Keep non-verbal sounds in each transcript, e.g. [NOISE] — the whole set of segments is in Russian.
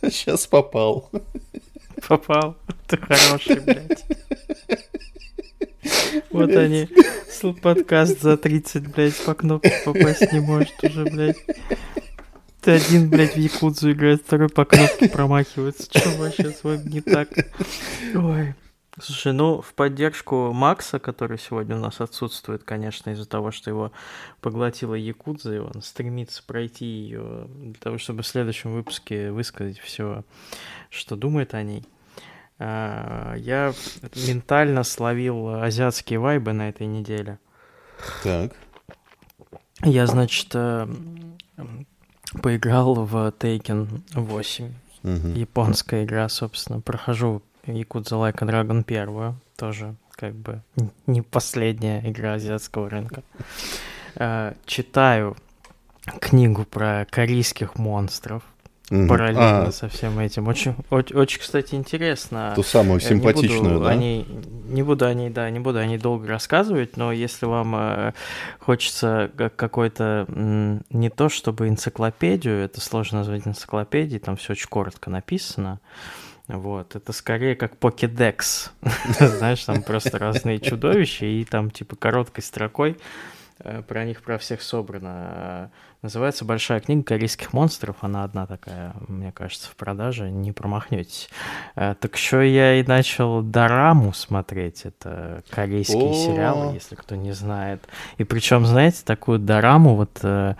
[LAUGHS] Сейчас попал. Попал. Ты хороший, блядь. Вот они. Подкаст за 30, блядь, по кнопке попасть не может уже, блядь. Ты один, блядь, в Якудзу играет, второй по кнопке промахивается. Что вообще с вами не так? Ой. Слушай, ну, в поддержку Макса, который сегодня у нас отсутствует, конечно, из-за того, что его поглотила Якудза, и он стремится пройти ее для того, чтобы в следующем выпуске высказать все, что думает о ней. А, я ментально словил азиатские вайбы на этой неделе. Так. Я, значит, э, поиграл в Taken 8. Угу. Японская игра, собственно. Прохожу Якудза a Dragon первую. Тоже как бы не последняя игра азиатского рынка. Э, читаю книгу про корейских монстров mm-hmm. параллельно а. со всем этим. Очень, очень, очень, кстати, интересно. Ту самую симпатичную, не буду да? О ней, не буду о ней, да, не буду о ней долго рассказывать, но если вам э, хочется какой-то м, не то чтобы энциклопедию, это сложно назвать энциклопедией, там все очень коротко написано. Вот, это скорее как покедекс. [LAUGHS] Знаешь, там просто разные чудовища, и там типа короткой строкой э, про них про всех собрано. Называется «Большая книга корейских монстров». Она одна такая, мне кажется, в продаже. Не промахнетесь. Э, так еще я и начал «Дораму» смотреть. Это корейский О! сериал, если кто не знает. И причем, знаете, такую «Дораму», вот, э,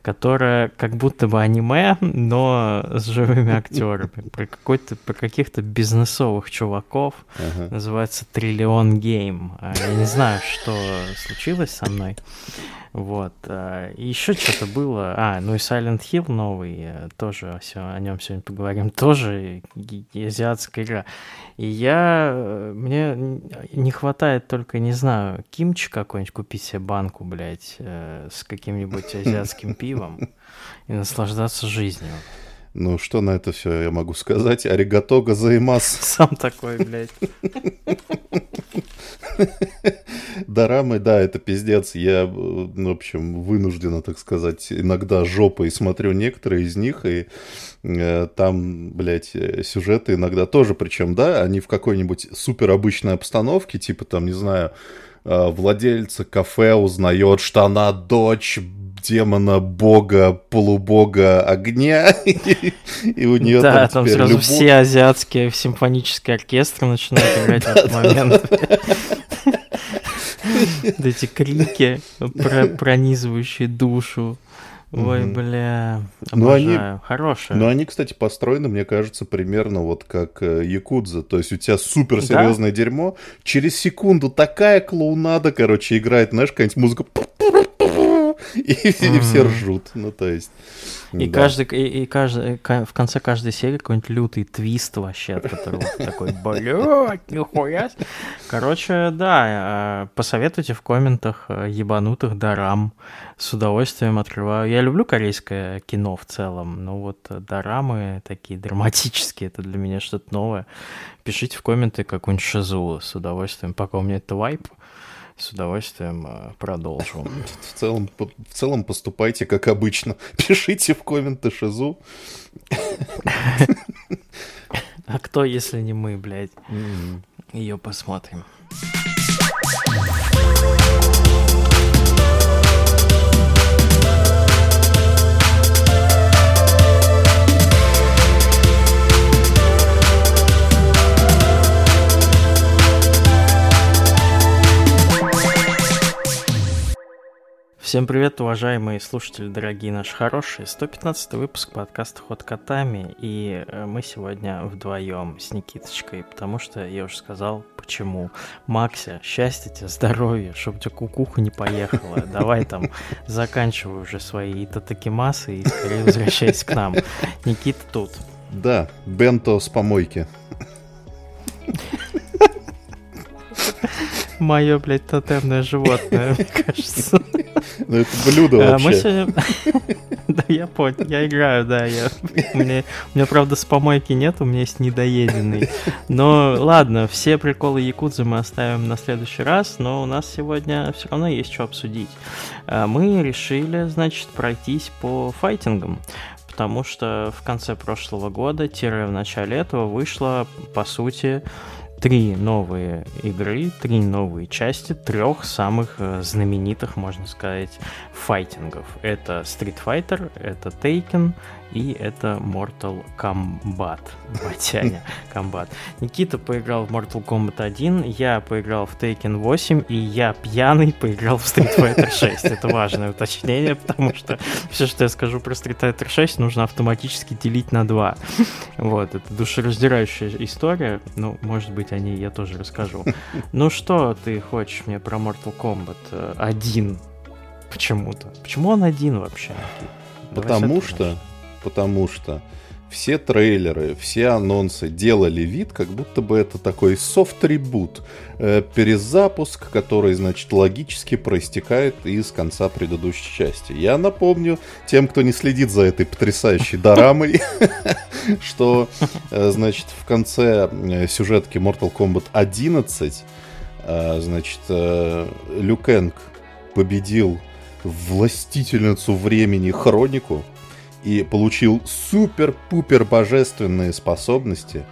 которая как будто бы аниме, но с живыми актерами. [LAUGHS] Про, какой-то, про каких-то бизнесовых чуваков. Uh-huh. Называется «Триллион Гейм». Э, я не знаю, что случилось со мной. Вот. И еще что-то было. А, ну и Silent Hill новый, э, тоже о нем сегодня поговорим. [LAUGHS] Тоже азиатская игра. И я... Э, мне не хватает только, не знаю, кимчи какой-нибудь купить себе банку, блядь, э, с каким-нибудь [LAUGHS] азиатским пивом и наслаждаться жизнью. Ну, что на это все я могу сказать? Аригато газаимас. [LAUGHS] Сам такой, блядь. Дорамы, да, это пиздец. Я, в общем, вынуждена, так сказать, иногда жопой смотрю некоторые из них, и э, там, блядь, сюжеты иногда тоже, причем, да, они в какой-нибудь супер обычной обстановке, типа там, не знаю, э, владельца кафе узнает, что она дочь демона, бога, полубога огня, [LAUGHS] и у нее да, там, сразу все азиатские симфонические оркестры начинают [LAUGHS] играть в этот момент. [LAUGHS] Эти крики, пронизывающие душу. Ой, бля, ну, они, хорошие. Но они, кстати, построены, мне кажется, примерно вот как э, Якудза. То есть у тебя суперсерьезное да? дерьмо, через секунду такая клоунада, короче, играет, знаешь, какая-нибудь музыка [LAUGHS] и, mm-hmm. все ржут. Ну, то есть... И, да. каждый, и, и каждый, в конце каждой серии какой-нибудь лютый твист вообще, от которого такой, блядь, нихуя. Короче, да, э, посоветуйте в комментах э, ебанутых дарам. С удовольствием открываю. Я люблю корейское кино в целом, но вот дорамы такие драматические, это для меня что-то новое. Пишите в комменты какую-нибудь шизу с удовольствием, пока у меня это вайп с удовольствием э, продолжу. В целом, в целом поступайте как обычно. [LAUGHS] Пишите в комменты Шизу. А кто, если не мы, блядь? Ее посмотрим. Всем привет, уважаемые слушатели, дорогие наши хорошие. 115 выпуск подкаста «Ход котами», и э, мы сегодня вдвоем с Никиточкой, потому что я уже сказал, почему. Макся, счастья тебе, здоровья, чтобы у тебя кукуха не поехала. [LAUGHS] Давай там заканчивай уже свои татакимасы и скорее возвращайся к нам. Никита тут. Да, бенто с помойки. [LAUGHS] Мое, блядь, тотемное животное, мне кажется. Ну, это блюдо а, вообще. Мы сегодня... [LAUGHS] Да, я понял, я играю, да. Я... У, меня... у меня, правда, с помойки нет, у меня есть недоеденный. Но ладно, все приколы Якудзы мы оставим на следующий раз, но у нас сегодня все равно есть что обсудить. А, мы решили, значит, пройтись по файтингам потому что в конце прошлого года, тире в начале этого, вышло, по сути, три новые игры, три новые части трех самых э, знаменитых, можно сказать, файтингов. Это Street Fighter, это Taken и это Mortal Kombat. Батяня [LAUGHS] Комбат. Никита поиграл в Mortal Kombat 1, я поиграл в Taken 8, и я пьяный поиграл в Street Fighter 6. Это важное уточнение, потому что все, что я скажу про Street Fighter 6, нужно автоматически делить на 2. Вот, это душераздирающая история. Ну, может быть, о ней я тоже расскажу. Ну что ты хочешь мне про Mortal Kombat 1? Почему-то. Почему он один вообще? Потому что потому что все трейлеры, все анонсы делали вид, как будто бы это такой софт-ребут, э, перезапуск, который, значит, логически проистекает из конца предыдущей части. Я напомню тем, кто не следит за этой потрясающей дорамой, [LAUGHS] что, э, значит, в конце э, сюжетки Mortal Kombat 11, э, значит, Люкенг победил властительницу времени Хронику, и получил супер-пупер божественные способности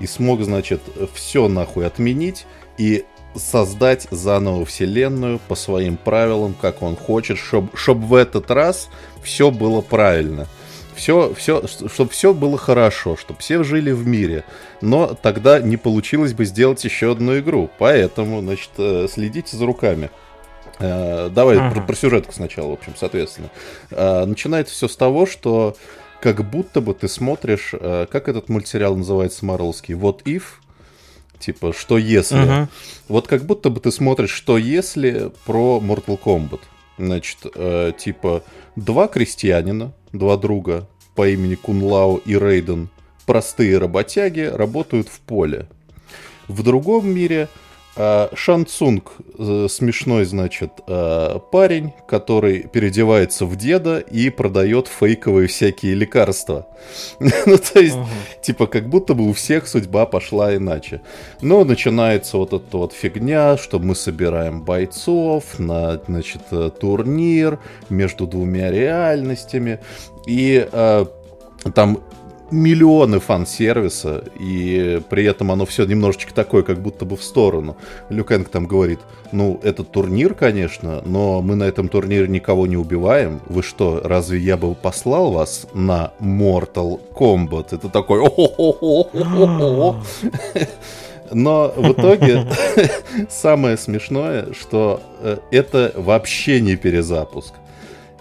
и смог, значит, все нахуй отменить и создать заново вселенную по своим правилам, как он хочет, чтобы чтоб в этот раз все было правильно. Все, все, чтобы все было хорошо, чтобы все жили в мире. Но тогда не получилось бы сделать еще одну игру. Поэтому, значит, э, следите за руками. Э, давай ага. про, про сюжетку сначала, в общем, соответственно. Э, начинается все с того, что как будто бы ты смотришь, э, как этот мультсериал называется Марвелский, What If, типа, что если. Ага. Вот как будто бы ты смотришь, что если про Mortal Kombat. Значит, типа, два крестьянина, два друга по имени Кунлау и Рейден, простые работяги, работают в поле. В другом мире а, Шан Цунг, э, смешной, значит, э, парень, который переодевается в деда и продает фейковые всякие лекарства. [LAUGHS] ну, то есть, типа, как будто бы у всех судьба пошла иначе. Но начинается вот эта вот фигня, что мы собираем бойцов на, значит, э, турнир между двумя реальностями. И там миллионы фан-сервиса, и при этом оно все немножечко такое, как будто бы в сторону. Люкенг там говорит, ну, это турнир, конечно, но мы на этом турнире никого не убиваем. Вы что, разве я бы послал вас на Mortal Kombat? Это такой... [LAUGHS] Но в итоге [LAUGHS] самое смешное, что э, это вообще не перезапуск.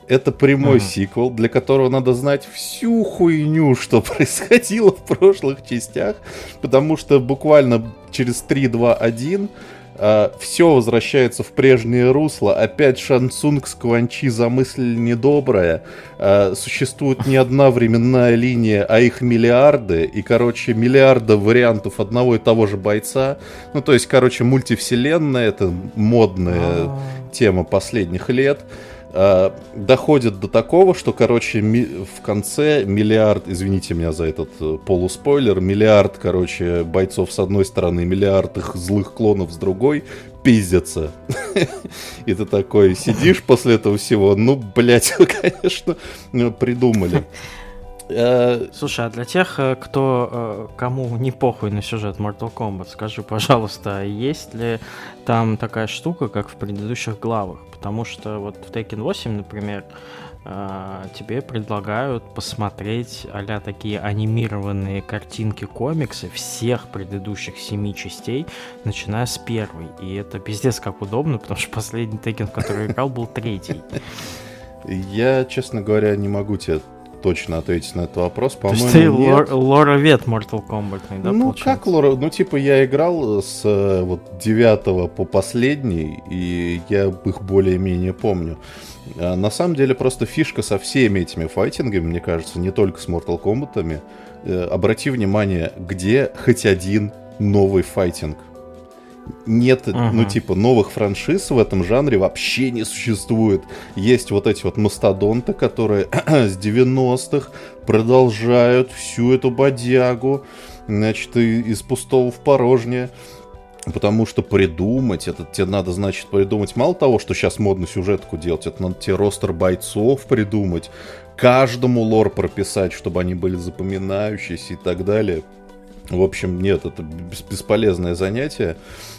Это прямой mm-hmm. сиквел, для которого надо знать всю хуйню, [LAUGHS] что происходило в прошлых частях, потому что буквально через 3, 2, 1 Uh, все возвращается в прежнее русло. Опять Шансунг с Кванчи замыслили недоброе. Uh, существует не одна временная линия, а их миллиарды. И, короче, миллиарды вариантов одного и того же бойца. Ну, то есть, короче, мультивселенная это модная а. тема последних лет. Э, доходит до такого, что, короче, ми- в конце миллиард, извините меня за этот э, полуспойлер, миллиард, короче, бойцов с одной стороны, миллиард их злых клонов с другой пиздятся. [LAUGHS] И ты такой сидишь после этого всего, ну, блядь, [LAUGHS] конечно, придумали. [LAUGHS] Э, Слушай, а для тех, э, кто э, кому не похуй на сюжет Mortal Kombat, скажи, пожалуйста, есть ли там такая штука, как в предыдущих главах? Потому что вот в Tekken 8, например, тебе предлагают посмотреть а такие анимированные картинки комиксы всех предыдущих семи частей, начиная с первой. И это пиздец как удобно, потому что последний Tekken, в который играл, был третий. Я, честно говоря, не могу тебе точно ответить на этот вопрос. По-моему, ты нет. Лор, вет Mortal Kombat, да, Ну, получается? как лора? Ну, типа, я играл с э, вот 9 по последний, и я их более-менее помню. А на самом деле, просто фишка со всеми этими файтингами, мне кажется, не только с Mortal Kombat. Э, обрати внимание, где хоть один новый файтинг нет, uh-huh. ну, типа, новых франшиз в этом жанре вообще не существует. Есть вот эти вот мастодонты, которые [CLEARS THROAT] с 90-х продолжают всю эту бодягу, значит, из пустого в порожнее. Потому что придумать, это тебе надо, значит, придумать мало того, что сейчас модно сюжетку делать, это надо тебе ростер бойцов придумать, каждому лор прописать, чтобы они были запоминающиеся и так далее. В общем, нет, это бесполезное занятие.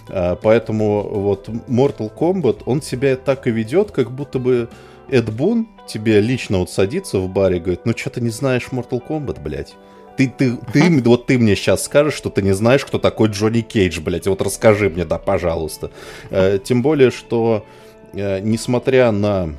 А, поэтому вот Mortal Kombat, он себя так и ведет, как будто бы Эд Бун тебе лично вот садится в баре и говорит, ну что ты не знаешь Mortal Kombat, блядь? Ты, ты, ты, вот ты мне сейчас скажешь, что ты не знаешь, кто такой Джонни Кейдж, блядь, вот расскажи мне, да, пожалуйста. Э, тем более, что э, несмотря на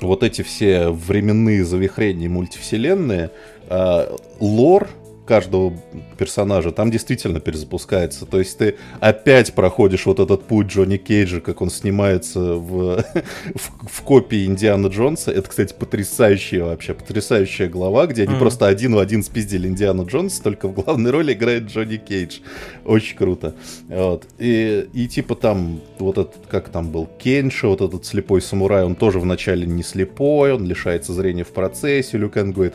вот эти все временные завихрения мультивселенные, э, лор каждого персонажа там действительно перезапускается. То есть ты опять проходишь вот этот путь Джонни Кейджа, как он снимается в, [LAUGHS] в, в копии Индиана Джонса. Это, кстати, потрясающая вообще, потрясающая глава, где они mm. просто один в один спиздили Индиана Джонса, только в главной роли играет Джонни Кейдж. Очень круто. Вот. И, и типа там вот этот, как там был, Кенши, вот этот слепой самурай, он тоже вначале не слепой, он лишается зрения в процессе. Люкен говорит,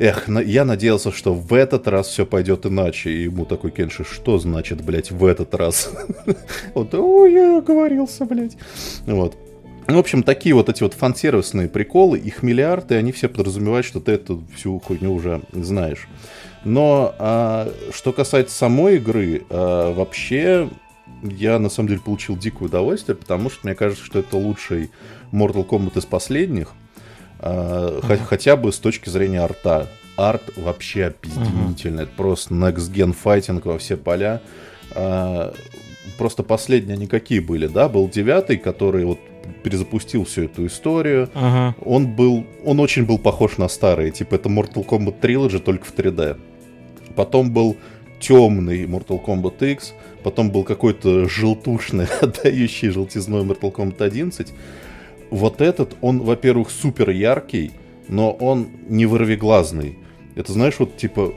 Эх, я надеялся, что в этот раз все пойдет иначе. И ему такой Кенши, что значит, блядь, в этот раз? [LAUGHS] Вот, ой, я оговорился, блядь. Вот. В общем, такие вот эти вот фан-сервисные приколы, их миллиарды, они все подразумевают, что ты эту всю хуйню уже знаешь. Но а, что касается самой игры, а, вообще я на самом деле получил дикое удовольствие, потому что мне кажется, что это лучший Mortal Kombat из последних. Uh, uh-huh. Хотя бы с точки зрения арта. Арт вообще опиздительный. Uh-huh. Это просто next gen файтинг во все поля. Uh, просто последние никакие были, да? Был девятый, который вот перезапустил всю эту историю. Uh-huh. Он был, он очень был похож на старые. Типа это Mortal Kombat Trilogy только в 3D. Потом был темный Mortal Kombat X. Потом был какой-то желтушный, [LAUGHS] отдающий желтизной Mortal Kombat 11 вот этот, он, во-первых, супер яркий, но он не вырвиглазный. Это, знаешь, вот типа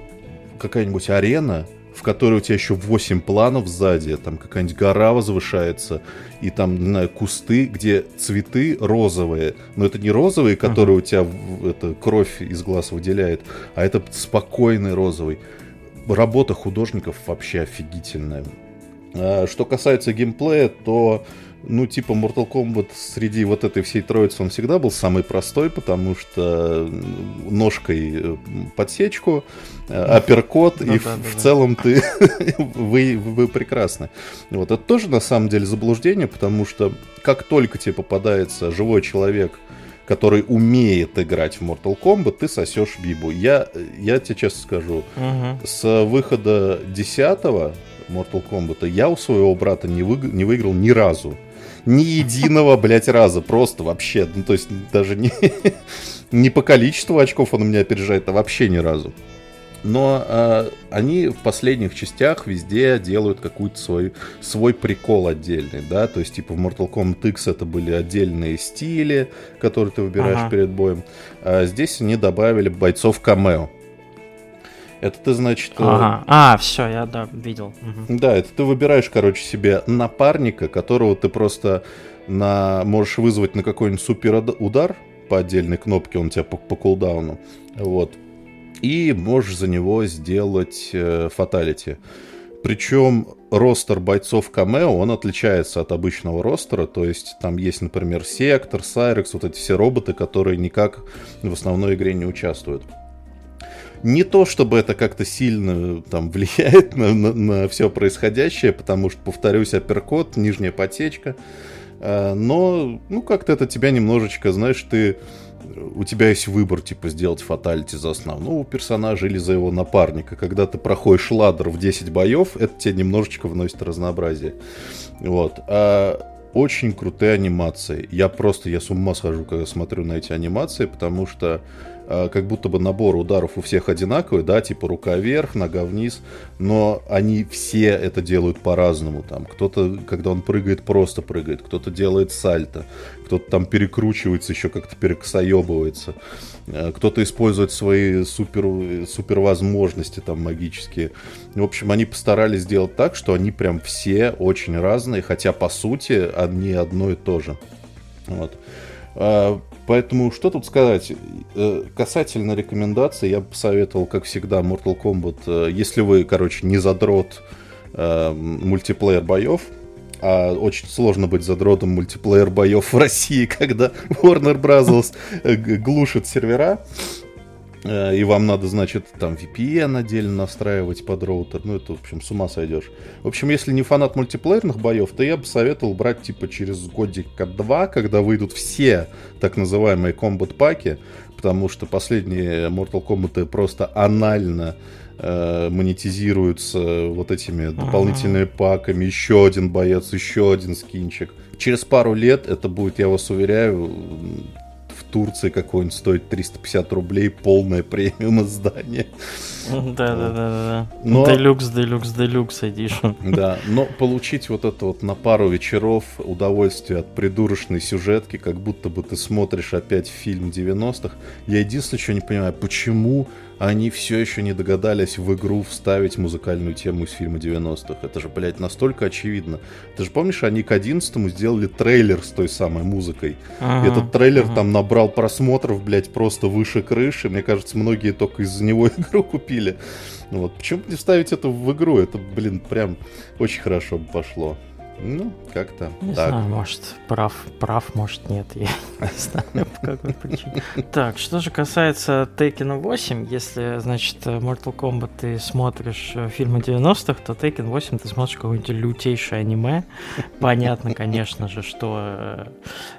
какая-нибудь арена, в которой у тебя еще 8 планов сзади, там какая-нибудь гора возвышается, и там, не знаю, кусты, где цветы розовые. Но это не розовые, которые uh-huh. у тебя это, кровь из глаз выделяет, а это спокойный розовый. Работа художников вообще офигительная. А, что касается геймплея, то ну, типа, Mortal Kombat среди вот этой всей троицы он всегда был самый простой, потому что ножкой э, подсечку, э, апперкот, ну, и да, в, да, в целом ты [LAUGHS] вы, вы прекрасны. Вот это тоже на самом деле заблуждение, потому что как только тебе попадается живой человек, который умеет играть в Mortal Kombat, ты сосешь бибу. Я, я тебе честно скажу, угу. с выхода 10 Mortal Kombat я у своего брата не, вы, не выиграл ни разу ни единого, блядь, раза. Просто вообще. Ну, то есть даже не, [LAUGHS] не по количеству очков он меня опережает, а вообще ни разу. Но э, они в последних частях везде делают какой-то свой, свой прикол отдельный, да, то есть типа в Mortal Kombat X это были отдельные стили, которые ты выбираешь ага. перед боем. А здесь они добавили бойцов камео. Это ты, значит... Э, ага. А, все, я, да, видел. Угу. Да, это ты выбираешь, короче, себе напарника, которого ты просто на... можешь вызвать на какой-нибудь супер удар по отдельной кнопке, он тебя по, по кулдауну. Вот. И можешь за него сделать э, фаталити. Причем ростер бойцов камео, он отличается от обычного ростера, то есть там есть, например, Сектор, Сайрекс, вот эти все роботы, которые никак в основной игре не участвуют не то, чтобы это как-то сильно там влияет на, на, на все происходящее, потому что, повторюсь, апперкот, нижняя потечка, э, но, ну, как-то это тебя немножечко, знаешь, ты у тебя есть выбор, типа, сделать фаталити за основного персонажа или за его напарника. Когда ты проходишь ладер в 10 боев, это тебе немножечко вносит разнообразие. Вот. А очень крутые анимации. Я просто, я с ума схожу, когда смотрю на эти анимации, потому что Э, как будто бы набор ударов у всех одинаковый, да, типа рука вверх, нога вниз, но они все это делают по-разному. Там кто-то, когда он прыгает, просто прыгает, кто-то делает сальто, кто-то там перекручивается, еще как-то перекосоебывается, э, кто-то использует свои супер, супер возможности там магические. В общем, они постарались сделать так, что они прям все очень разные, хотя по сути они одно и то же. Вот. Поэтому что тут сказать? Э, касательно рекомендаций, я бы посоветовал, как всегда, Mortal Kombat. Э, если вы, короче, не задрот э, мультиплеер боев, а очень сложно быть задротом мультиплеер боев в России, [LAUGHS] когда Warner Bros. [LAUGHS] глушит сервера. Э, и вам надо, значит, там VPN отдельно настраивать под роутер. Ну, это, в общем, с ума сойдешь. В общем, если не фанат мультиплеерных боев, то я бы советовал брать, типа, через годика-два, когда выйдут все так называемые комбат-паки, потому что последние Mortal Kombat просто анально э, монетизируются вот этими дополнительными паками. Еще один боец, еще один скинчик. Через пару лет это будет, я вас уверяю, Турции какой-нибудь стоит 350 рублей, полное премиум издание. Да, да, да, да. Но... Делюкс, делюкс, делюкс эдишн. Да, но получить вот это вот на пару вечеров удовольствие от придурочной сюжетки, как будто бы ты смотришь опять фильм 90-х. Я единственное, что не понимаю, почему они все еще не догадались в игру вставить музыкальную тему из фильма 90-х. Это же, блядь, настолько очевидно. Ты же помнишь, они к 11 сделали трейлер с той самой музыкой. Ага, Этот трейлер ага. там набрал просмотров, блядь, просто выше крыши. Мне кажется, многие только из-за него [LAUGHS] игру купили. Вот. Почему не вставить это в игру? Это, блин, прям очень хорошо бы пошло. Ну, как-то не так. знаю, может, прав, прав, может, нет, я [LAUGHS] не знаю, по какой причине. Так, что же касается Taken 8, если, значит, Mortal Kombat ты смотришь э, фильмы 90-х, то Taken 8 ты смотришь какое-нибудь лютейшее аниме. Понятно, конечно же, что, э,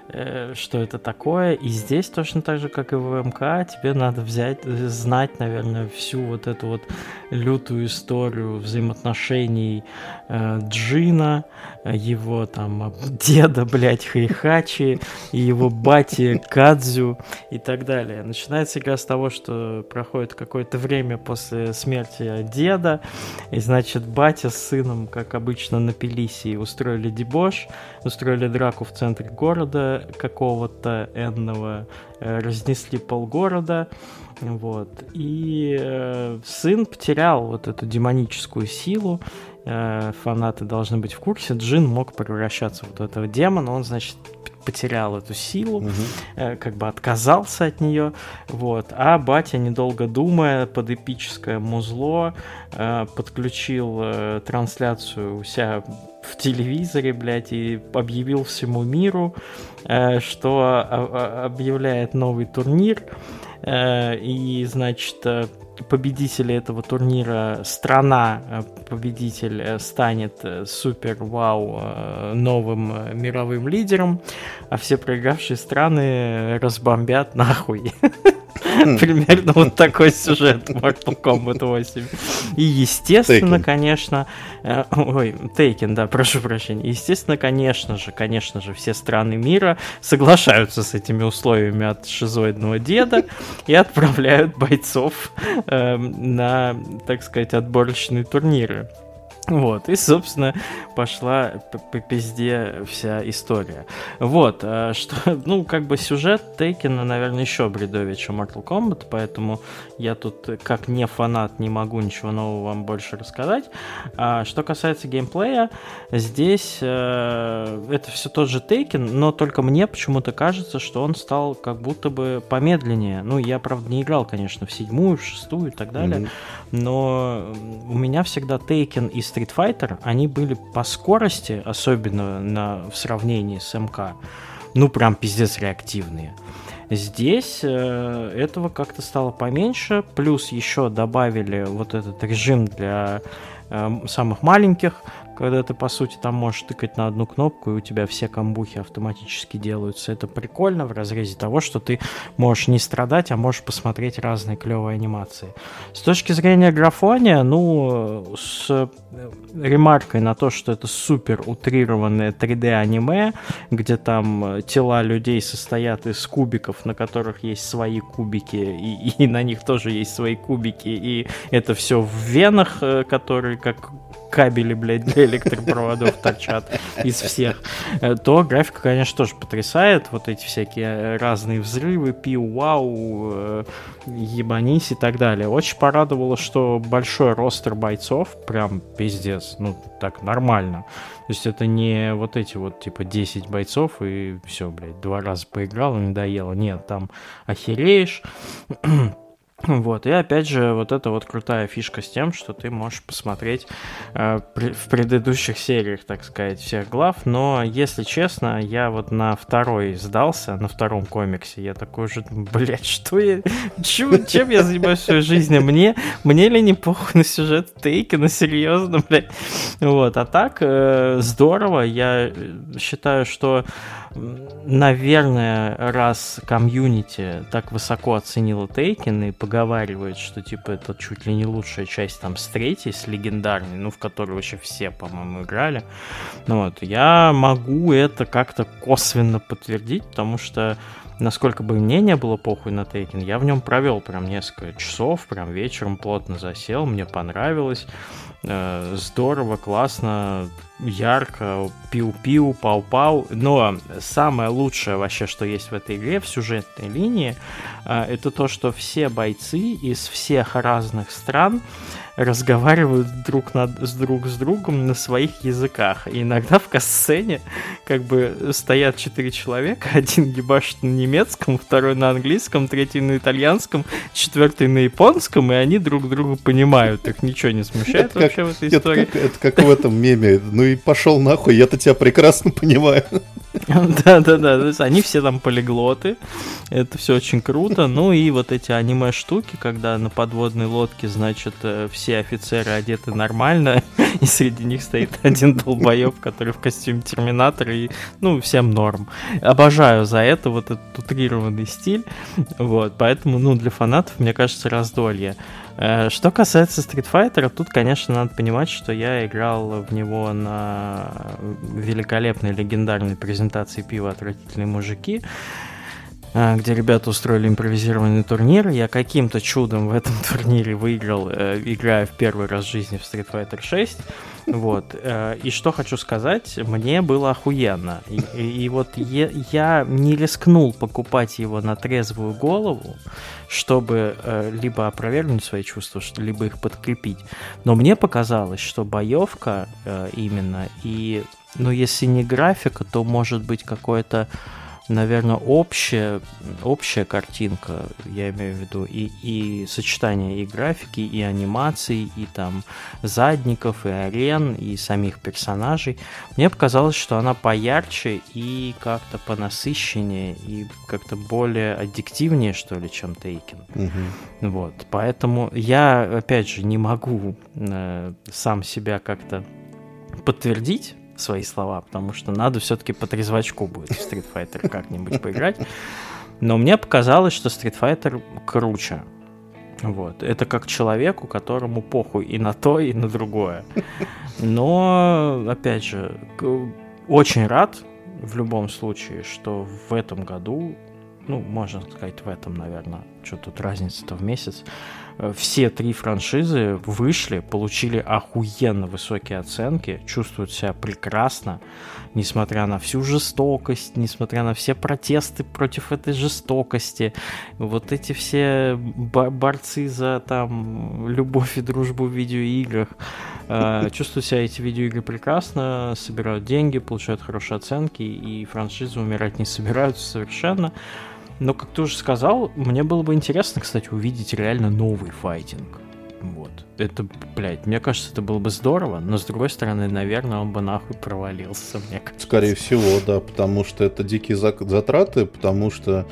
э, что это такое. И здесь точно так же, как и в МК, тебе надо взять, знать, наверное, всю вот эту вот лютую историю взаимоотношений Джина, его там деда, блядь, Хайхачи, и его бати Кадзю и так далее. Начинается игра с того, что проходит какое-то время после смерти деда, и, значит, батя с сыном, как обычно, напились и устроили дебош, устроили драку в центре города какого-то энного, э, разнесли полгорода, вот. И э, сын потерял вот эту демоническую силу, Э, фанаты должны быть в курсе, Джин мог превращаться в вот этого демона, он, значит, потерял эту силу, угу. э, как бы отказался от нее, вот. А батя, недолго думая, под эпическое музло э, подключил э, трансляцию у себя в телевизоре, блядь, и объявил всему миру, э, что объявляет новый турнир, э, и, значит, победители этого турнира, страна э, победитель э, станет э, супер вау новым мировым лидером, а все проигравшие страны разбомбят нахуй. Примерно вот такой сюжет Mortal Kombat 8. И естественно, конечно, ой, Taken, да, прошу прощения. Естественно, конечно же, конечно же, все страны мира соглашаются с этими условиями от шизоидного деда и отправляют бойцов э, на, так сказать, отборочные турниры. Вот, и, собственно, пошла по пизде вся история. Вот, э, [LAUGHS] что, ну, как бы сюжет Тейкина, наверное, еще бредовее, чем Mortal Kombat, поэтому я тут, как не фанат, не могу ничего нового вам больше рассказать. А что касается геймплея, здесь э, это все тот же Тейкен, но только мне почему-то кажется, что он стал как будто бы помедленнее. Ну, я, правда, не играл, конечно, в седьмую, в шестую и так далее, mm-hmm. но у меня всегда Тейкен и Street Fighter, они были по скорости, особенно на, в сравнении с МК, ну, прям пиздец реактивные. Здесь э, этого как-то стало поменьше, плюс еще добавили вот этот режим для э, самых маленьких, когда ты, по сути, там можешь тыкать на одну кнопку, и у тебя все камбухи автоматически делаются. Это прикольно в разрезе того, что ты можешь не страдать, а можешь посмотреть разные клевые анимации. С точки зрения графония, ну, с э, ремаркой на то, что это супер утрированное 3D-аниме, где там тела людей состоят из кубиков, на которых есть свои кубики, и, и на них тоже есть свои кубики, и это все в венах, э, которые как кабели, блядь, для электропроводов торчат из всех, э, то графика, конечно, тоже потрясает. Вот эти всякие разные взрывы, пиу, вау, э, ебанись и так далее. Очень порадовало, что большой ростер бойцов, прям пиздец, ну, так, нормально. То есть это не вот эти вот, типа, 10 бойцов и все, блядь, два раза поиграл и надоело. Нет, там охереешь. [CLEARS THROAT] Вот, и опять же, вот эта вот крутая фишка с тем, что ты можешь посмотреть э, при, в предыдущих сериях, так сказать, всех глав, но, если честно, я вот на второй сдался, на втором комиксе, я такой же, блядь, что я, чё, чем я занимаюсь в своей жизни, мне, мне ли не похуй на сюжет Тейкина, серьезно, блядь, вот, а так, э, здорово, я считаю, что наверное, раз комьюнити так высоко оценила Тейкен и поговаривает, что типа это чуть ли не лучшая часть там с третьей, с легендарной, ну, в которой вообще все, по-моему, играли. Ну вот, я могу это как-то косвенно подтвердить, потому что насколько бы мне не было похуй на Тейкен, я в нем провел прям несколько часов, прям вечером плотно засел, мне понравилось. Э, здорово, классно, ярко, пиу-пиу, пау-пау. Но самое лучшее вообще, что есть в этой игре, в сюжетной линии, э, это то, что все бойцы из всех разных стран разговаривают друг, над, с друг с другом на своих языках. И иногда в касцене как бы стоят четыре человека, [LAUGHS] один ебашит на немецком, второй на английском, третий на итальянском, четвертый на японском, и они друг друга понимают. Их ничего не смущает это вообще как, в этой истории. Это как, это как в этом меме. Ну и пошел нахуй, я-то тебя прекрасно понимаю. [LAUGHS] Да-да-да, то есть они все там полиглоты, это все очень круто. Ну и вот эти аниме-штуки, когда на подводной лодке, значит, э, все офицеры одеты нормально, [LAUGHS] и среди них стоит [LAUGHS] один долбоеб, который в костюме Терминатора, и, ну, всем норм. Обожаю за это вот этот утрированный стиль, вот, поэтому, ну, для фанатов, мне кажется, раздолье. Э, что касается Street Fighter, тут, конечно, надо понимать, что я играл в него на великолепной легендарной презентации пива «Отвратительные мужики», где ребята устроили импровизированный турнир. Я каким-то чудом в этом [LAUGHS] турнире выиграл, э, играя в первый раз в жизни в Street Fighter 6. Вот. И что хочу сказать, мне было охуенно. И, и, вот я, я не рискнул покупать его на трезвую голову, чтобы э, либо опровергнуть свои чувства, либо их подкрепить. Но мне показалось, что боевка э, именно, и, ну, если не графика, то может быть какое-то наверное, общая, общая картинка, я имею в виду, и, и сочетание и графики, и анимаций, и там задников, и арен, и самих персонажей. Мне показалось, что она поярче и как-то понасыщеннее, и как-то более аддиктивнее, что ли, чем Тейкен. Угу. Вот, поэтому я, опять же, не могу э, сам себя как-то подтвердить, свои слова, потому что надо все-таки по трезвачку будет в Street Fighter как-нибудь поиграть. Но мне показалось, что Street Fighter круче. Вот. Это как человеку, которому похуй и на то, и на другое. Но, опять же, очень рад в любом случае, что в этом году, ну, можно сказать, в этом, наверное, что тут разница-то в месяц, все три франшизы вышли, получили охуенно высокие оценки, чувствуют себя прекрасно, несмотря на всю жестокость, несмотря на все протесты против этой жестокости. Вот эти все борцы за там любовь и дружбу в видеоиграх э, чувствуют себя эти видеоигры прекрасно, собирают деньги, получают хорошие оценки, и франшизы умирать не собираются совершенно. Но, как ты уже сказал, мне было бы интересно, кстати, увидеть реально новый файтинг. Вот. Это, блядь, мне кажется, это было бы здорово, но с другой стороны, наверное, он бы нахуй провалился, мне кажется. Скорее всего, да, потому что это дикие затраты, потому что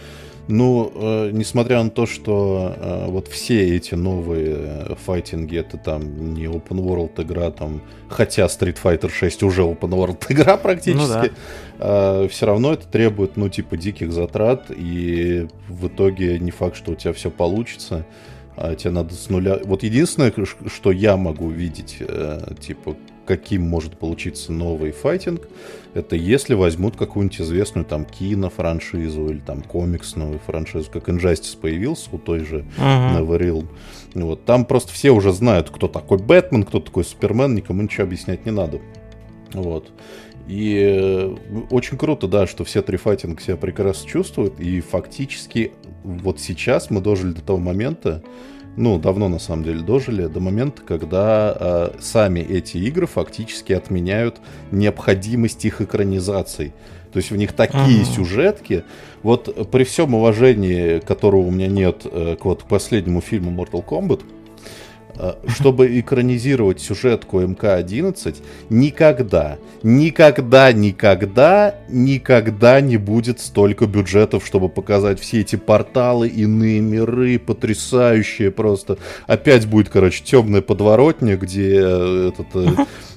ну, э, несмотря на то, что э, вот все эти новые э, файтинги, это там не open world игра, там, хотя Street Fighter 6 уже open world [LAUGHS] игра практически, ну, да. э, все равно это требует, ну, типа, диких затрат, и в итоге не факт, что у тебя все получится. А тебе надо с нуля... Вот единственное, что я могу видеть, э, типа, каким может получиться новый файтинг, это если возьмут какую-нибудь известную там кинофраншизу или там комиксную франшизу, как Injustice появился у той же uh-huh. Neverreal. Вот, там просто все уже знают, кто такой Бэтмен, кто такой Супермен, никому ничего объяснять не надо. Вот. И э, очень круто, да, что все три файтинга себя прекрасно чувствуют. И фактически вот сейчас мы дожили до того момента, ну, давно на самом деле дожили, до момента, когда э, сами эти игры фактически отменяют необходимость их экранизаций. То есть в них такие ага. сюжетки. Вот при всем уважении, которого у меня нет э, к вот последнему фильму Mortal Kombat, э, чтобы экранизировать сюжетку МК-11, никогда, никогда, никогда, никогда не будет столько бюджетов, чтобы показать все эти порталы, иные миры, потрясающие просто. Опять будет, короче, темная подворотня, где э, этот... [LAUGHS]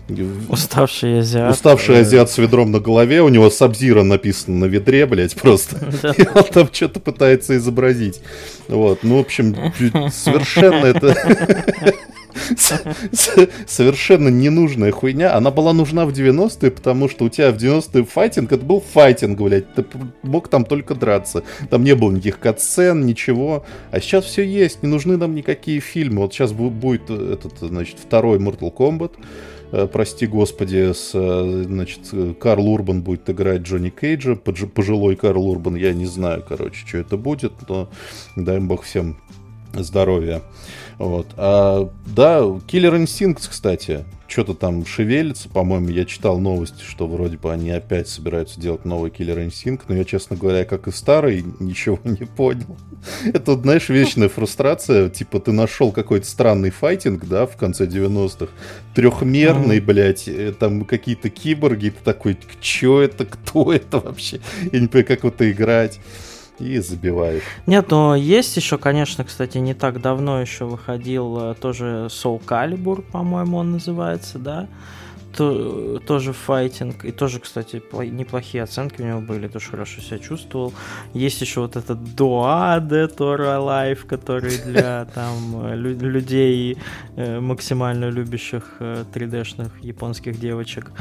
Уставший азиат. Уставший азиат с ведром на голове, у него Сабзира написано на ведре, блядь, просто. [LAUGHS] И он там что-то пытается изобразить. Вот, ну, в общем, совершенно это... [LAUGHS] Совершенно ненужная хуйня. Она была нужна в 90-е, потому что у тебя в 90-е файтинг, это был файтинг, блядь. Ты мог там только драться. Там не было никаких катсцен, ничего. А сейчас все есть, не нужны нам никакие фильмы. Вот сейчас будет этот, значит, второй Mortal Kombat. Э, прости господи, с, э, значит, Карл Урбан будет играть Джонни Кейджа, пожилой Карл Урбан, я не знаю, короче, что это будет, но дай бог всем здоровья. Вот. А, да, Killer Instinct, кстати, что-то там шевелится, по-моему, я читал новости, что вроде бы они опять собираются делать новый Killer Instinct, но я, честно говоря, как и старый, [LAUGHS] ничего не понял. Это, знаешь, вечная фрустрация, типа ты нашел какой-то странный файтинг, да, в конце 90-х, трехмерный, блядь, э, там какие-то киборги, ты такой, что это, кто это вообще? Я не понимаю, как это играть и забиваешь. Нет, но есть еще, конечно, кстати, не так давно еще выходил э, тоже Soul Calibur, по-моему, он называется, да? То, тоже файтинг, и тоже, кстати, неплохие оценки у него были, тоже хорошо себя чувствовал. Есть еще вот этот Dead or Alive, который для [LAUGHS] там людей э, максимально любящих 3D-шных э, японских девочек,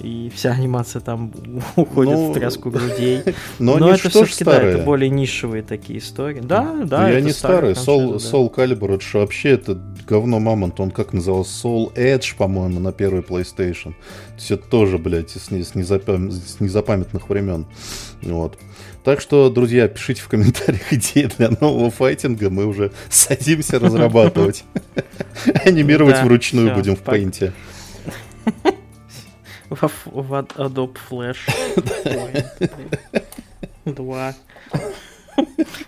и вся анимация там [LAUGHS] уходит ну, в тряску [LAUGHS] грудей. Но, но это все-таки, да, это более нишевые такие истории. Да, да, Я не старый, Soul, Soul Calibur, это вообще это говно Мамонт, он как назывался, Soul Edge, по-моему, на первой PlayStation. PlayStation. То есть это тоже, блядь, с, с, незапам... с незапамятных времен. Вот. Так что, друзья, пишите в комментариях [LAUGHS] идеи для нового файтинга. Мы уже садимся разрабатывать. [LAUGHS] Анимировать вручную будем в пейнте. [LAUGHS] В Adobe Flash. Два.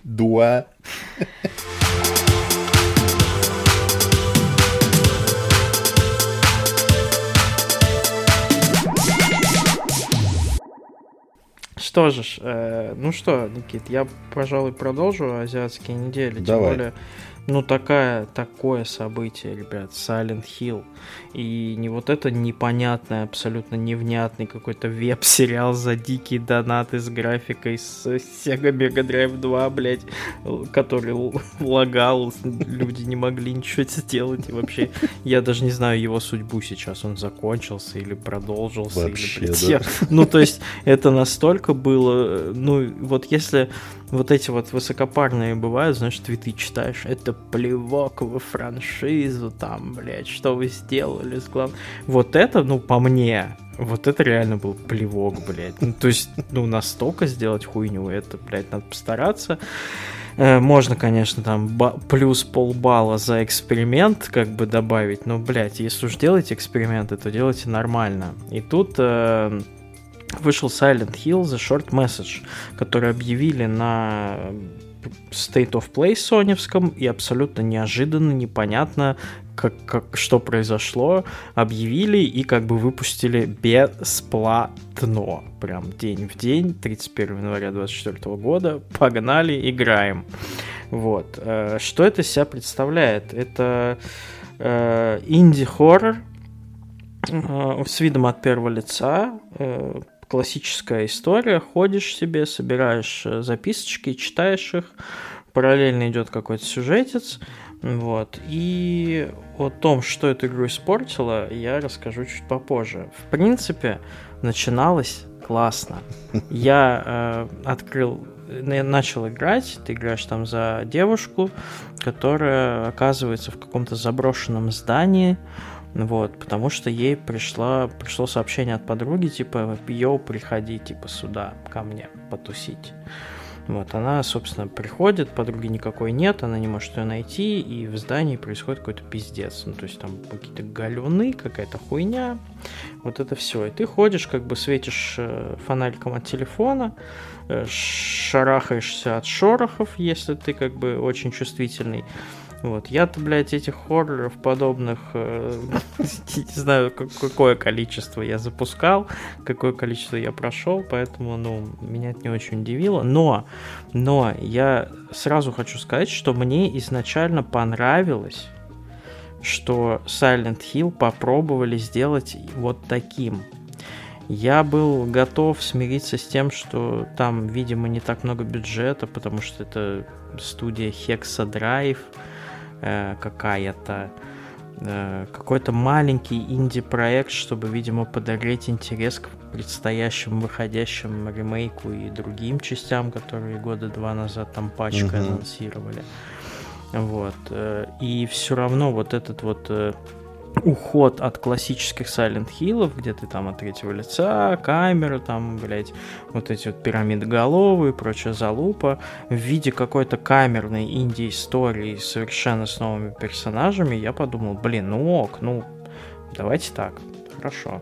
Два. Что же, э, ну что, Никит, я, пожалуй, продолжу азиатские недели. Давай. Тем более, ну, такая, такое событие, ребят, Silent Hill. И не вот это непонятное, абсолютно невнятный какой-то веб-сериал за дикие донаты с графикой с Sega Mega Drive 2, блядь, который лагал, люди не могли ничего сделать. И вообще, я даже не знаю его судьбу сейчас. Он закончился или продолжился. Вообще, или, да. Ну, то есть, это настолько было... Ну, вот если вот эти вот высокопарные бывают, знаешь, твиты читаешь, это плевок во франшизу, там, блядь, что вы сделали с глав... Вот это, ну, по мне, вот это реально был плевок, блядь. Ну, то есть, ну, настолько сделать хуйню, это, блядь, надо постараться. Э, можно, конечно, там плюс полбалла за эксперимент как бы добавить, но, блядь, если уж делаете эксперименты, то делайте нормально. И тут э, вышел Silent Hill The Short Message, который объявили на State of Play соневском, и абсолютно неожиданно, непонятно, как, как, что произошло, объявили и как бы выпустили бесплатно. Прям день в день, 31 января 2024 года. Погнали, играем. Вот. Э, что это себя представляет? Это э, инди-хоррор э, с видом от первого лица, классическая история. Ходишь себе, собираешь э, записочки, читаешь их. Параллельно идет какой-то сюжетец. Вот. И о том, что эту игру испортило, я расскажу чуть попозже. В принципе, начиналось классно. [LAUGHS] Я э, открыл начал играть, ты играешь там за девушку, которая оказывается в каком-то заброшенном здании, вот, потому что ей пришла, пришло сообщение от подруги, типа, йоу, приходи, типа, сюда, ко мне, потусить. Вот, она, собственно, приходит, подруги никакой нет, она не может ее найти, и в здании происходит какой-то пиздец. Ну, то есть там какие-то галюны, какая-то хуйня, вот это все. И ты ходишь, как бы светишь э, фонариком от телефона, э, шарахаешься от шорохов, если ты как бы очень чувствительный, вот. Я-то, блядь, этих хорроров подобных, э, [LAUGHS] не знаю, какое количество я запускал, какое количество я прошел, поэтому, ну, меня это не очень удивило. Но, но я сразу хочу сказать, что мне изначально понравилось, что Silent Hill попробовали сделать вот таким. Я был готов смириться с тем, что там, видимо, не так много бюджета, потому что это студия Hexa Drive, Э, какая-то э, какой-то маленький инди-проект, чтобы, видимо, подогреть интерес к предстоящему выходящему ремейку и другим частям, которые года два назад там пачкой uh-huh. анонсировали. Вот. Э, и все равно вот этот вот уход от классических Silent Hill, где ты там от третьего лица, камеры, там, блядь, вот эти вот пирамидоголовые и прочая залупа, в виде какой-то камерной инди-истории совершенно с новыми персонажами, я подумал, блин, ну ок, ну, давайте так, хорошо.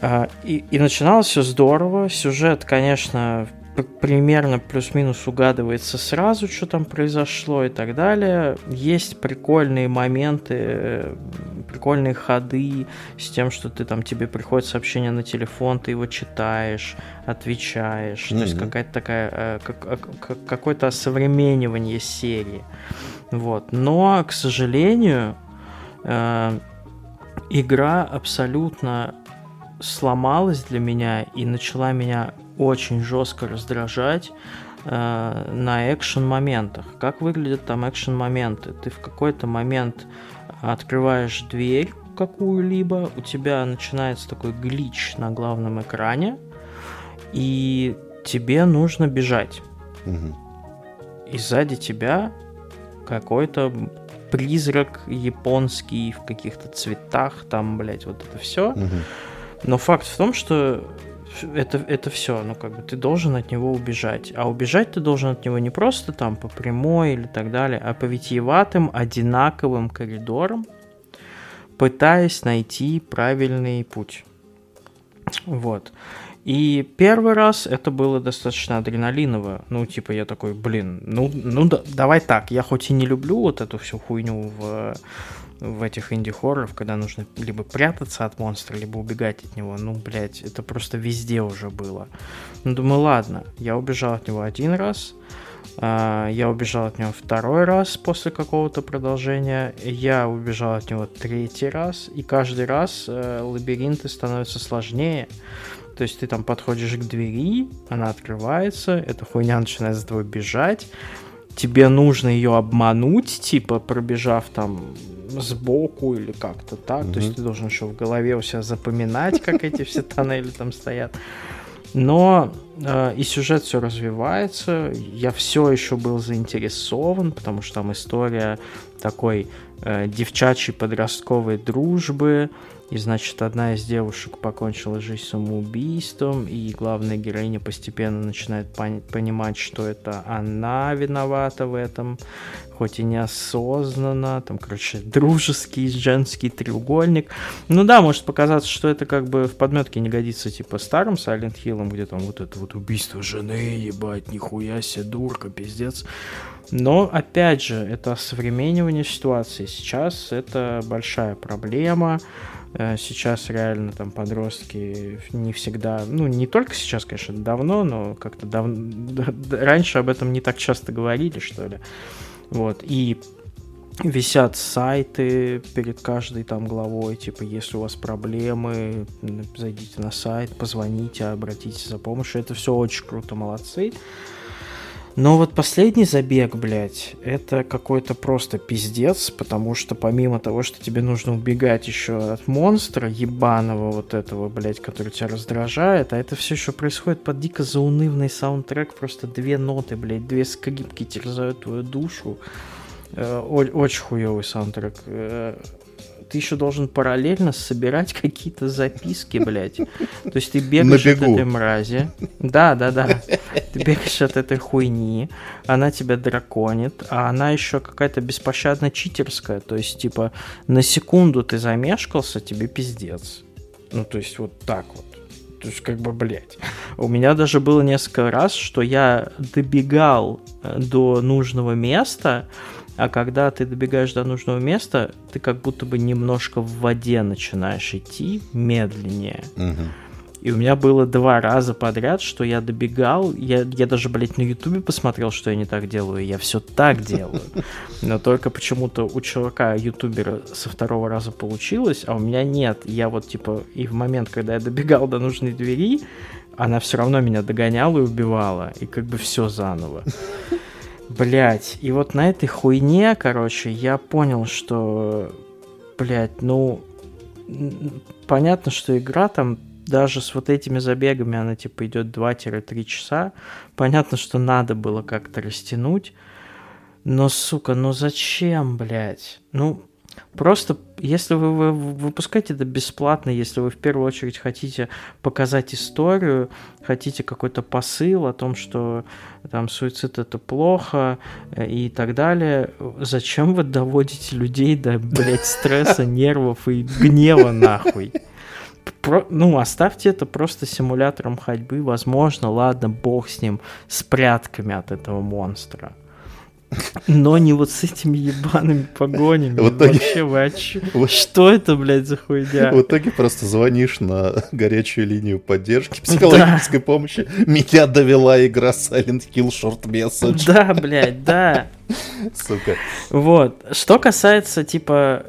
А, и, и начиналось все здорово. Сюжет, конечно, примерно плюс-минус угадывается сразу, что там произошло и так далее. Есть прикольные моменты, э, прикольные ходы с тем, что ты там тебе приходит сообщение на телефон, ты его читаешь, отвечаешь. Mm-hmm. То есть какая-то такая э, как, э, как, какое-то осовременивание серии. Вот. Но, к сожалению, игра абсолютно сломалась для меня и начала меня очень жестко раздражать э, на экшен моментах. Как выглядят там экшен моменты? Ты в какой-то момент открываешь дверь какую-либо, у тебя начинается такой глич на главном экране, и тебе нужно бежать. Угу. И сзади тебя какой-то призрак японский в каких-то цветах, там, блядь, вот это все. Угу. Но факт в том, что это, это все, ну как бы ты должен от него убежать. А убежать ты должен от него не просто там по прямой или так далее, а по витиеватым одинаковым коридорам, пытаясь найти правильный путь. Вот. И первый раз это было достаточно адреналиново. Ну, типа, я такой, блин, ну, ну да, давай так. Я хоть и не люблю вот эту всю хуйню в в этих инди-хорроров, когда нужно либо прятаться от монстра, либо убегать от него. Ну, блядь, это просто везде уже было. Ну, думаю, ладно, я убежал от него один раз, а, я убежал от него второй раз после какого-то продолжения, я убежал от него третий раз, и каждый раз э, лабиринты становятся сложнее. То есть ты там подходишь к двери, она открывается, эта хуйня начинает за тобой бежать, тебе нужно ее обмануть, типа пробежав там сбоку или как-то так. Mm-hmm. То есть ты должен еще в голове у себя запоминать, как эти все тоннели там стоят. Но э, и сюжет все развивается. Я все еще был заинтересован, потому что там история такой э, девчачьей подростковой дружбы, и, значит, одна из девушек покончила жизнь самоубийством, и главная героиня постепенно начинает пон- понимать, что это она виновата в этом, хоть и неосознанно, там, короче, дружеский женский треугольник. Ну да, может показаться, что это как бы в подметке не годится, типа, старым Silent Hill, где там вот это вот убийство жены, ебать, нихуя себе, дурка, пиздец. Но, опять же, это современнивание ситуации. Сейчас это большая проблема. Сейчас реально там подростки не всегда, ну не только сейчас, конечно, давно, но как-то давно, раньше об этом не так часто говорили, что ли. Вот, и висят сайты перед каждой там главой, типа, если у вас проблемы, зайдите на сайт, позвоните, обратитесь за помощью. Это все очень круто, молодцы. Но вот последний забег, блядь, это какой-то просто пиздец, потому что помимо того, что тебе нужно убегать еще от монстра ебаного вот этого, блядь, который тебя раздражает, а это все еще происходит под дико заунывный саундтрек, просто две ноты, блядь, две скрипки терзают твою душу. Э, очень хуевый саундтрек. Ты еще должен параллельно собирать какие-то записки, блядь. То есть ты бегаешь от этой мрази. Да, да, да. Ты бегаешь от этой хуйни, она тебя драконит, а она еще какая-то беспощадно читерская. То есть, типа, на секунду ты замешкался, тебе пиздец. Ну, то есть, вот так вот. То есть, как бы, блядь. У меня даже было несколько раз, что я добегал э, до нужного места, а когда ты добегаешь до нужного места, ты как будто бы немножко в воде начинаешь идти медленнее. Угу. И у меня было два раза подряд, что я добегал. Я, я даже, блядь, на Ютубе посмотрел, что я не так делаю. Я все так делаю. Но только почему-то у чувака, ютубера, со второго раза получилось, а у меня нет. Я вот, типа, и в момент, когда я добегал до нужной двери, она все равно меня догоняла и убивала. И как бы все заново. Блять, и вот на этой хуйне, короче, я понял, что, блять, ну, понятно, что игра там даже с вот этими забегами она типа идет 2-3 часа. Понятно, что надо было как-то растянуть. Но, сука, ну зачем, блядь? Ну, просто, если вы, вы выпускаете это бесплатно, если вы в первую очередь хотите показать историю, хотите какой-то посыл о том, что там суицид это плохо э, и так далее, зачем вы доводите людей до, блядь, стресса, [LAUGHS] нервов и гнева нахуй? про, ну, оставьте это просто симулятором ходьбы. Возможно, ладно, бог с ним, с прятками от этого монстра. Но не вот с этими ебаными погонями. В итоге... Вообще, вы о Что это, блядь, за хуйня? В итоге просто звонишь на горячую линию поддержки психологической да. помощи. Меня довела игра Silent Hill Short Message. Да, блядь, да. Сука. Вот. Что касается, типа,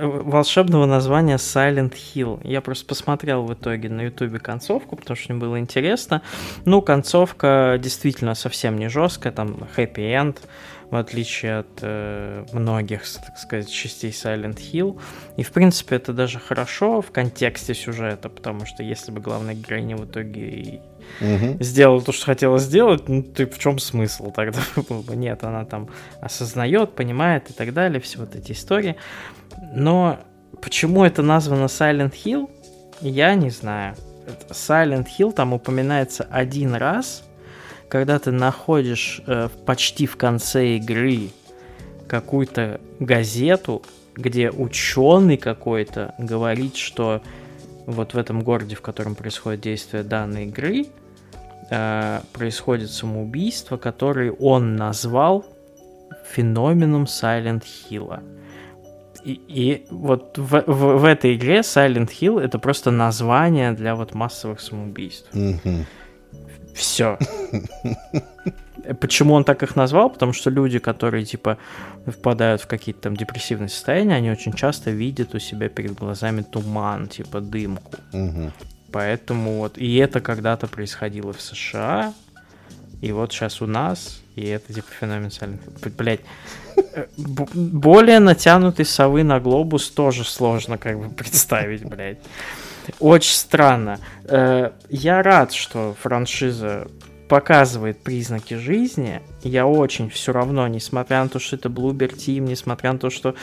волшебного названия Silent Hill. Я просто посмотрел в итоге на ютубе концовку, потому что мне было интересно. Ну, концовка действительно совсем не жесткая, там happy end, в отличие от э, многих, так сказать, частей Silent Hill. И, в принципе, это даже хорошо в контексте сюжета, потому что если бы главная героиня в итоге угу. сделала то, что хотела сделать, ну, ты в чем смысл тогда [LAUGHS] был бы? Нет, она там осознает, понимает и так далее, все вот эти истории. Но почему это названо Silent Hill, я не знаю. Silent Hill там упоминается один раз, когда ты находишь э, почти в конце игры какую-то газету, где ученый какой-то говорит, что вот в этом городе, в котором происходит действие данной игры, э, происходит самоубийство, которое он назвал феноменом Silent Hill. И, и вот в, в, в этой игре Silent Hill это просто название для вот массовых самоубийств. Mm-hmm. Все. Почему он так их назвал? Потому что люди, которые типа впадают в какие-то там депрессивные состояния, они очень часто видят у себя перед глазами туман, типа дымку. Угу. Поэтому вот и это когда-то происходило в США, и вот сейчас у нас, и это типа феномен. Блять, э, более натянутый совы на глобус тоже сложно как бы представить, блядь. Очень странно. Э, я рад, что франшиза показывает признаки жизни, я очень все равно, несмотря на то, что это Bloober Team, несмотря на то, что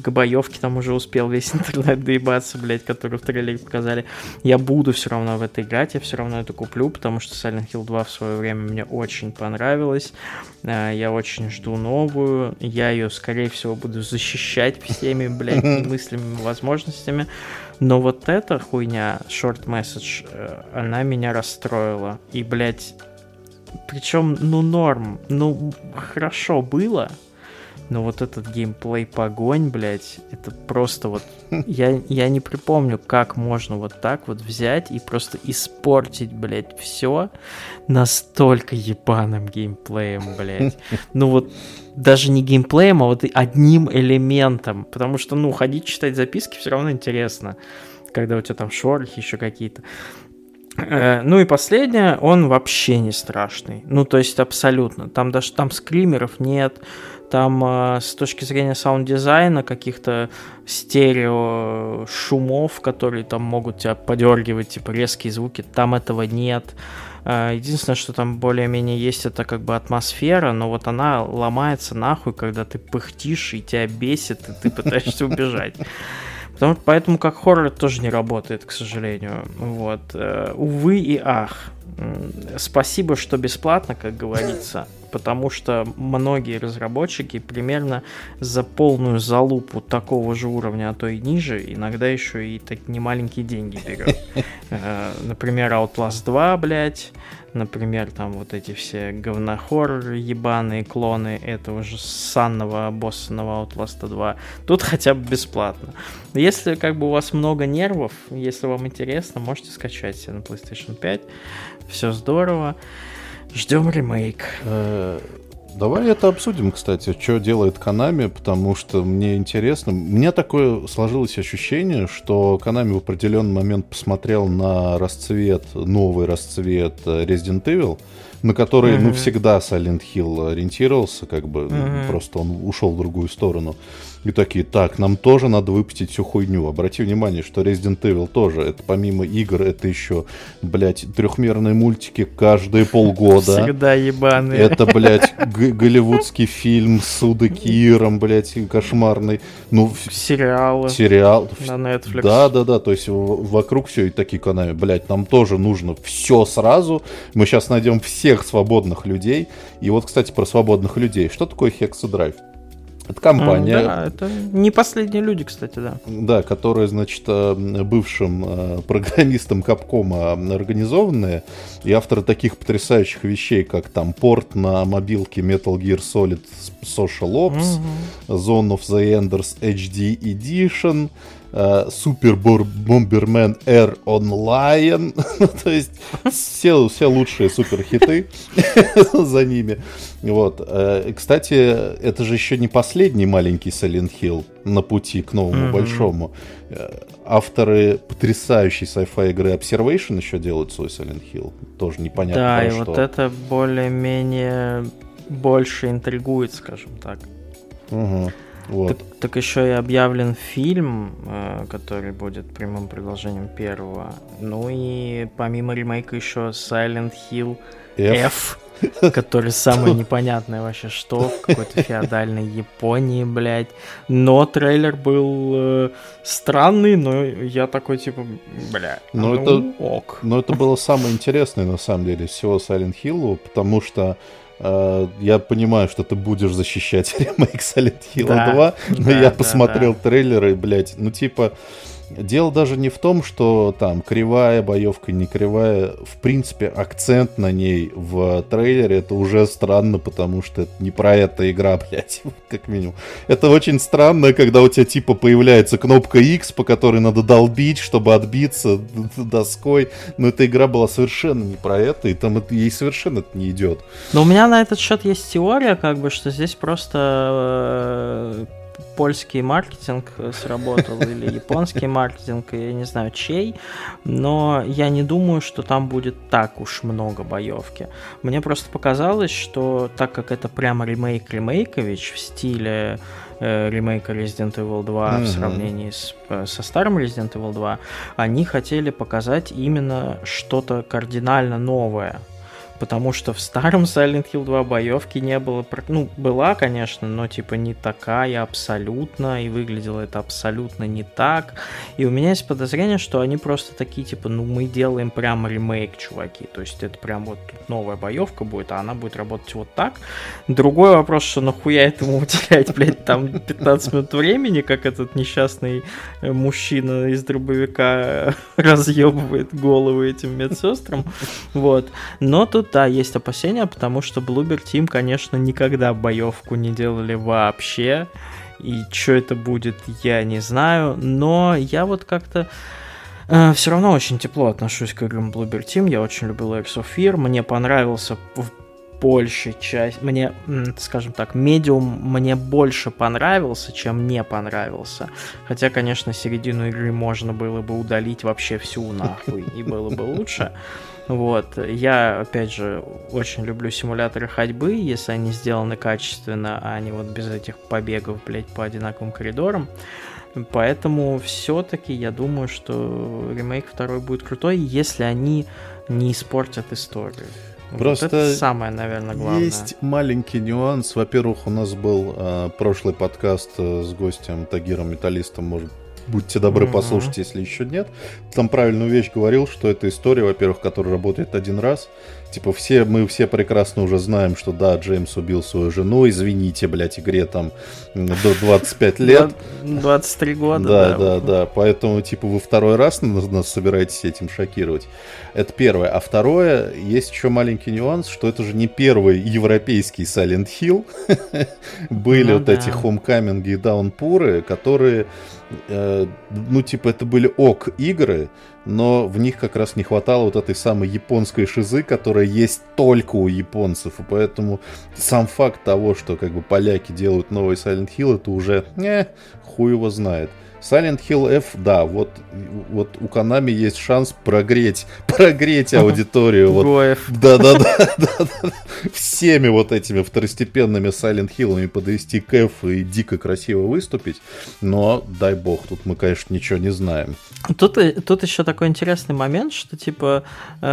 к боевке там уже успел весь [LAUGHS] интернет доебаться, блядь, который в трейлере показали, я буду все равно в это играть, я все равно это куплю, потому что Silent Hill 2 в свое время мне очень понравилось, э, я очень жду новую, я ее, скорее всего, буду защищать всеми, блядь, [LAUGHS] немыслимыми возможностями, но вот эта хуйня, short message, э, она меня расстроила. И, блядь, причем, ну, норм. Ну, хорошо было. Но вот этот геймплей погонь, блядь, это просто вот... [LAUGHS] Я, я не припомню, как можно вот так вот взять и просто испортить, блядь, все настолько ебаным геймплеем, блядь. [LAUGHS] Ну вот даже не геймплеем, а вот одним элементом. Потому что, ну, ходить читать записки все равно интересно. Когда у тебя там шорохи еще какие-то. Э, ну и последнее, он вообще не страшный. Ну, то есть абсолютно. Там даже там скримеров нет. Там э, с точки зрения саунд-дизайна каких-то стерео шумов, которые там могут тебя подергивать, типа резкие звуки, там этого нет. Э, единственное, что там более-менее есть, это как бы атмосфера, но вот она ломается нахуй, когда ты пыхтишь и тебя бесит, и ты пытаешься убежать. Потому, поэтому как хоррор тоже не работает, к сожалению. Вот. Э, увы и ах. Спасибо, что бесплатно, как говорится, потому что многие разработчики примерно за полную залупу такого же уровня, а то и ниже, иногда еще и так немаленькие деньги берет. Э, например, Outlast 2, блядь, например, там вот эти все говнохорроры ебаные клоны этого же санного боссного Outlast 2. Тут хотя бы бесплатно. Если как бы у вас много нервов, если вам интересно, можете скачать себе на PlayStation 5. Все здорово. Ждем ремейк. Э, давай это обсудим, кстати, что делает Konami, потому что мне интересно. У меня такое сложилось ощущение, что Konami в определенный момент посмотрел на расцвет, новый расцвет Resident Evil, на который, mm-hmm. ну, всегда Silent Hill ориентировался, как бы, mm-hmm. просто он ушел в другую сторону. И такие, так, нам тоже надо выпустить всю хуйню. Обрати внимание, что Resident Evil тоже, это помимо игр, это еще, блядь, трехмерные мультики каждые полгода. Всегда ебаные. Это, блядь, голливудский фильм с Удакиром, блядь, кошмарный. Ну, Сериалы. Сериал. На Netflix. Да, да, да, то есть вокруг все и такие каналы, блядь, нам тоже нужно все сразу. Мы сейчас найдем всех свободных людей. И вот, кстати, про свободных людей. Что такое Hexaдрайв? Это компания. Да, это не последние люди, кстати, да. Да, которые, значит, э, бывшим э, программистом Капкома организованные, и авторы таких потрясающих вещей, как там порт на мобилке Metal Gear Solid Social Ops, угу. Zone of the Enders HD Edition, Супер Бомбермен R Online. [LAUGHS] То есть все, все лучшие супер хиты [LAUGHS] за ними. Вот. Э, кстати, это же еще не последний маленький Silent Hill на пути к новому большому. Э, авторы потрясающей sci-fi игры Observation еще делают свой Silent Hill. Тоже непонятно Да, и что. вот это более-менее больше интригует, скажем так. Угу. Вот. Так, так еще и объявлен фильм, э, который будет прямым продолжением первого. Ну и помимо ремейка еще Silent Hill F, F который самое непонятное вообще что, в какой-то феодальной Японии, блядь. Но трейлер был э, странный, но я такой типа, бля, но ну это, ок. Но это было самое интересное на самом деле всего Silent Hill, потому что я понимаю, что ты будешь защищать [LAUGHS] ремейк Silent Hill да, 2, но да, я посмотрел да. трейлеры, блядь, ну типа, Дело даже не в том, что там кривая боевка, не кривая. В принципе, акцент на ней в трейлере это уже странно, потому что это не про это игра, [LAUGHS] блядь, как минимум. Это очень странно, когда у тебя типа появляется кнопка X, по которой надо долбить, чтобы отбиться [LAUGHS] доской. Но эта игра была совершенно не про это, и там ей совершенно это не идет. Но у меня на этот счет есть теория, как бы, что здесь просто э, польский маркетинг сработал или японский маркетинг, я не знаю чей, но я не думаю, что там будет так уж много боевки. Мне просто показалось, что так как это прямо ремейк ремейкович в стиле э, ремейка Resident Evil 2 mm-hmm. в сравнении с, э, со старым Resident Evil 2, они хотели показать именно что-то кардинально новое потому что в старом Silent Hill 2 боевки не было. Ну, была, конечно, но типа не такая абсолютно, и выглядело это абсолютно не так. И у меня есть подозрение, что они просто такие, типа, ну, мы делаем прям ремейк, чуваки. То есть это прям вот новая боевка будет, а она будет работать вот так. Другой вопрос, что нахуя этому [LAUGHS] уделять, блядь, там 15 минут времени, как этот несчастный э, мужчина из дробовика [LAUGHS] разъебывает головы этим медсестрам. Вот. Но тут да, есть опасения, потому что Bloober Team, конечно, никогда боевку не делали вообще. И что это будет, я не знаю. Но я вот как-то э, все равно очень тепло отношусь к играм Bloober Team. Я очень люблю Layers of Fear. Мне понравился в большей части, мне, скажем так, медиум мне больше понравился, чем не понравился. Хотя, конечно, середину игры можно было бы удалить вообще всю нахуй, и было бы лучше. [LAUGHS] Вот. Я, опять же, очень люблю симуляторы ходьбы, если они сделаны качественно, а не вот без этих побегов, блядь, по одинаковым коридорам. Поэтому все-таки я думаю, что ремейк второй будет крутой, если они не испортят историю. Просто вот это самое, наверное, главное. Есть маленький нюанс. Во-первых, у нас был э, прошлый подкаст э, с гостем Тагиром Металлистом, может, будьте добры, послушайте, если еще нет. Там правильную вещь говорил, что это история, во-первых, которая работает один раз, Типа все, мы все прекрасно уже знаем, что да, Джеймс убил свою жену, извините, блядь, игре там до 25 лет. 23 года, да. Да, да, да, поэтому, типа, вы второй раз нас собираетесь этим шокировать. Это первое. А второе, есть еще маленький нюанс, что это же не первый европейский Silent Hill. [LAUGHS] Были ну вот эти хомкаминги и даунпуры, которые, э, ну, типа, это были ок игры, но в них как раз не хватало вот этой самой японской шизы, которая есть только у японцев, и поэтому сам факт того, что как бы поляки делают новый Silent Hill, это уже, не, хуй его знает. Silent Hill F, да, вот, вот у Konami есть шанс прогреть, [LAUGHS] прогреть аудиторию. Вот, да, [LAUGHS] да, да, да, всеми вот этими второстепенными Silent Hill'ами подвести к F и дико красиво выступить. Но, дай бог, тут мы, конечно, ничего не знаем. Тут, тут еще такой интересный момент, что типа э,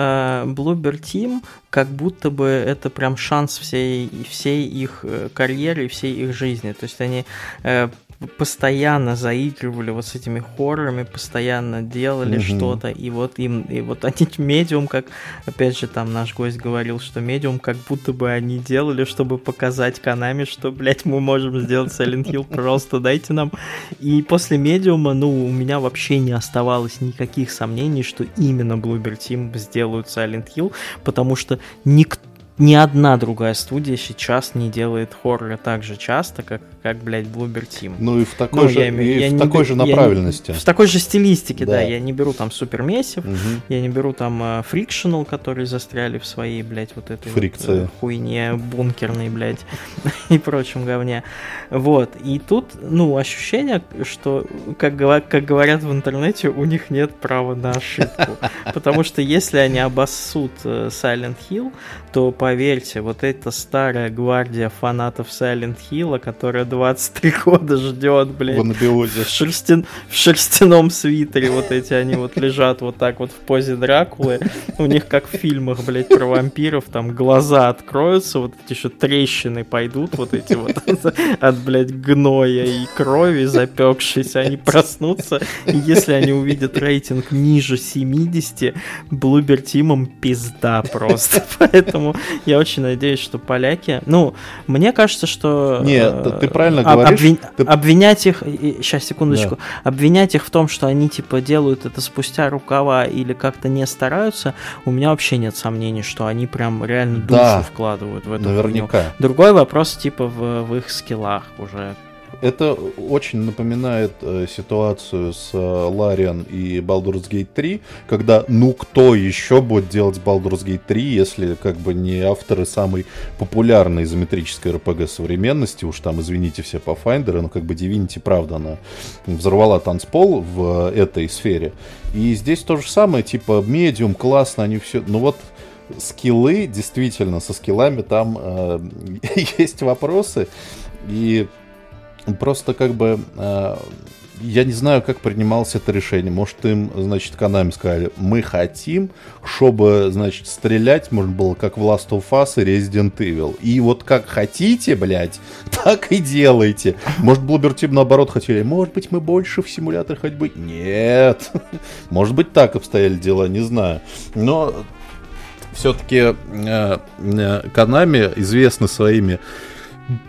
Bloober Team как будто бы это прям шанс всей, всей их э, карьеры и всей их жизни. То есть они э, постоянно заигрывали вот с этими хоррорами, постоянно делали mm-hmm. что-то, и вот им, и вот они [LAUGHS] медиум, как, опять же, там наш гость говорил, что медиум как будто бы они делали, чтобы показать Канами, что, блядь, мы можем сделать Silent Hill, пожалуйста, дайте нам. И после медиума, ну, у меня вообще не оставалось никаких сомнений, что именно Bloober Team сделают Silent Hill, потому что никто ни одна другая студия сейчас не делает хорроры так же часто, как, как блядь, Bloober Team. Ну и в такой, ну, же, я, и я в такой же направленности. Не, в такой же стилистике, да. да. Я не беру там Super Massive, угу. я не беру там uh, Frictional, которые застряли в своей, блядь, вот этой Фрикции. Вот, uh, хуйне бункерной, блядь, [LAUGHS] и прочем говне. Вот. И тут, ну, ощущение, что, как, как говорят в интернете, у них нет права на ошибку. [LAUGHS] Потому что если они обоссут э, Silent Hill, то поверьте, вот эта старая гвардия фанатов Silent Hill, которая 23 [LAUGHS] года ждет, блядь, в, в, шерстян, в шерстяном свитере, вот эти они вот лежат вот так вот в позе Дракулы, у них как в фильмах, блядь, про вампиров, там глаза откроются, вот эти еще трещины пойдут, вот эти вот [LAUGHS] от, блядь, гноя и крови запекшиеся, они проснутся, и если они увидят рейтинг ниже 70, Блубер Тимом пизда просто, [LAUGHS] поэтому я очень надеюсь, что поляки... Ну, мне кажется, что... Нет, э, ты правильно говоришь. Обвин... Ты... Обвинять их... Сейчас, секундочку. Да. Обвинять их в том, что они, типа, делают это спустя рукава или как-то не стараются, у меня вообще нет сомнений, что они прям реально душу да, вкладывают в это. Наверняка. Хуйню. Другой вопрос, типа, в, в их скиллах уже это очень напоминает э, ситуацию с э, Лариан и Baldur's Gate 3, когда ну кто еще будет делать Baldur's Gate 3, если как бы не авторы самой популярной изометрической RPG современности, уж там, извините все по Finder, но как бы Divinity, правда, она взорвала танцпол в этой сфере. И здесь то же самое, типа, медиум, классно, они все, ну вот скиллы, действительно, со скиллами там э, [LAUGHS] есть вопросы, и Просто как бы э, я не знаю, как принималось это решение. Может, им, значит, Konami сказали, мы хотим, чтобы, значит, стрелять можно было как в Last of Us и Resident Evil. И вот как хотите, блядь, [LAUGHS] так и делайте. Может, Bloober Team наоборот хотели, может быть, мы больше в симулятор хоть бы... Нет. [LAUGHS] Может быть, так обстояли дела, не знаю. Но все-таки э, э, Konami известны своими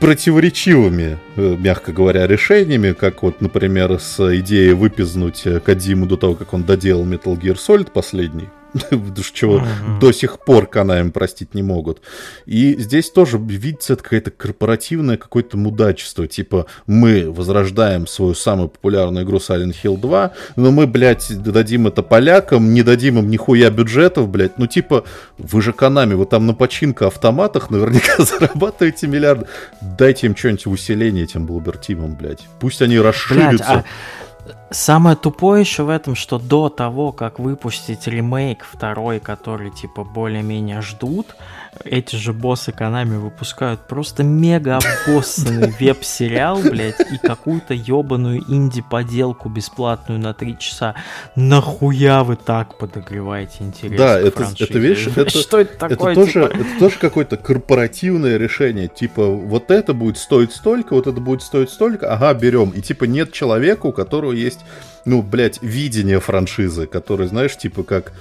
противоречивыми, э, мягко говоря, решениями, как вот, например, с идеей выпизнуть э, Кадиму до того, как он доделал Metal Gear Solid последний. [LAUGHS] чего mm-hmm. до сих пор Канаем простить не могут. И здесь тоже видится какое-то корпоративное какое-то мудачество. Типа, мы возрождаем свою самую популярную игру Silent Hill 2, но мы, блядь, дадим это полякам, не дадим им нихуя бюджетов, блядь. Ну, типа, вы же Канами, вы там на починка автоматах наверняка [LAUGHS] зарабатываете миллиарды. Дайте им что-нибудь усиление этим Блубертимам, блядь. Пусть они расширятся. Блядь, а... Самое тупое еще в этом, что до того, как выпустить ремейк второй, который типа более-менее ждут, эти же боссы Konami выпускают просто мега обоссанный [LAUGHS] веб-сериал, блядь, и какую-то ебаную инди-поделку бесплатную на 3 часа. Нахуя вы так подогреваете интерес Да, это, это, видишь, это, что это такое? Это тоже, типа? это тоже какое-то корпоративное решение. Типа, вот это будет стоить столько, вот это будет стоить столько, ага, берем. И типа нет человека, у которого есть ну, блядь, видение франшизы, который, знаешь, типа как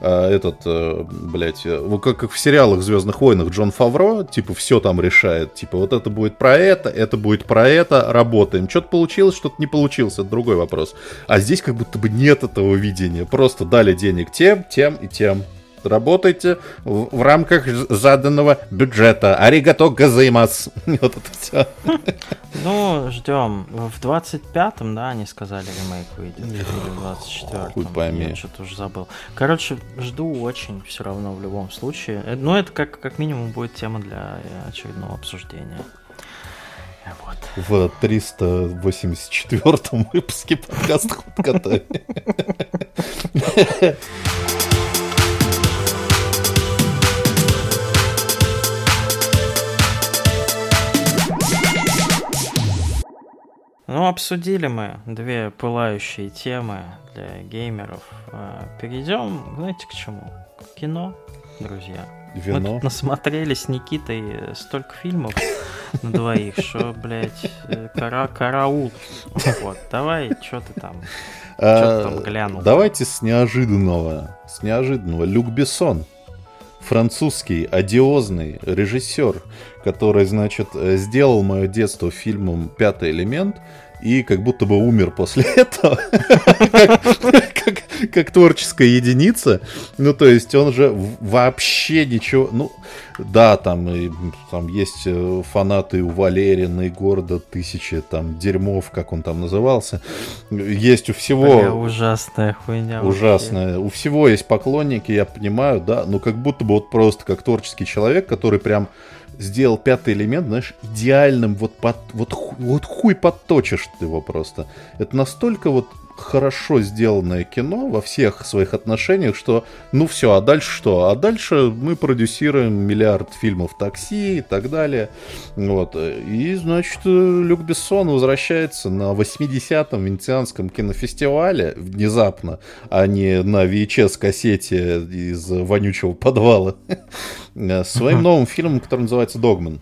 этот, а, блядь, ну, как, как в сериалах Звездных войнах Джон Фавро, типа, все там решает. Типа, вот это будет про это, это будет про это, работаем. Что-то получилось, что-то не получилось, это другой вопрос. А здесь как будто бы нет этого видения. Просто дали денег тем, тем и тем работайте в, в рамках заданного бюджета. Аригато газаймас. [LAUGHS] Вот это все. Ну, ждем. В 25-м, да, они сказали, ремейк выйдет. Или в 24-м. Хуй пойми. Я что-то уже забыл. Короче, жду очень все равно в любом случае. Э, ну, это как, как минимум будет тема для э, очередного обсуждения. Вот. В 384 выпуске подкаста «Худкота». [LAUGHS] Ну, обсудили мы две пылающие темы для геймеров. А, перейдем, знаете, к чему? К кино, друзья. Вино. Мы тут насмотрели с Никитой столько фильмов на двоих, что, блядь, кара караул. Вот, давай, что ты там, что ты там глянул? Давайте с неожиданного, с неожиданного. Люк Бессон французский одиозный режиссер, который, значит, сделал мое детство фильмом «Пятый элемент», и как будто бы умер после [LAUGHS] этого, [LAUGHS] как творческая единица. Ну, то есть он же вообще ничего... Ну, да, там, и, там есть э, фанаты у Валерина и города тысячи, там, дерьмов, как он там назывался. Есть у всего... Бля, ужасная хуйня. Ужасная. Вообще. У всего есть поклонники, я понимаю, да, но как будто бы вот просто как творческий человек, который прям сделал пятый элемент, знаешь, идеальным, вот, под, вот, вот хуй подточишь ты его просто. Это настолько вот хорошо сделанное кино во всех своих отношениях, что ну все, а дальше что? А дальше мы продюсируем миллиард фильмов такси и так далее. Вот. И, значит, Люк Бессон возвращается на 80-м Венецианском кинофестивале внезапно, а не на VHS-кассете из вонючего подвала, [LAUGHS] своим новым фильмом, который называется «Догман».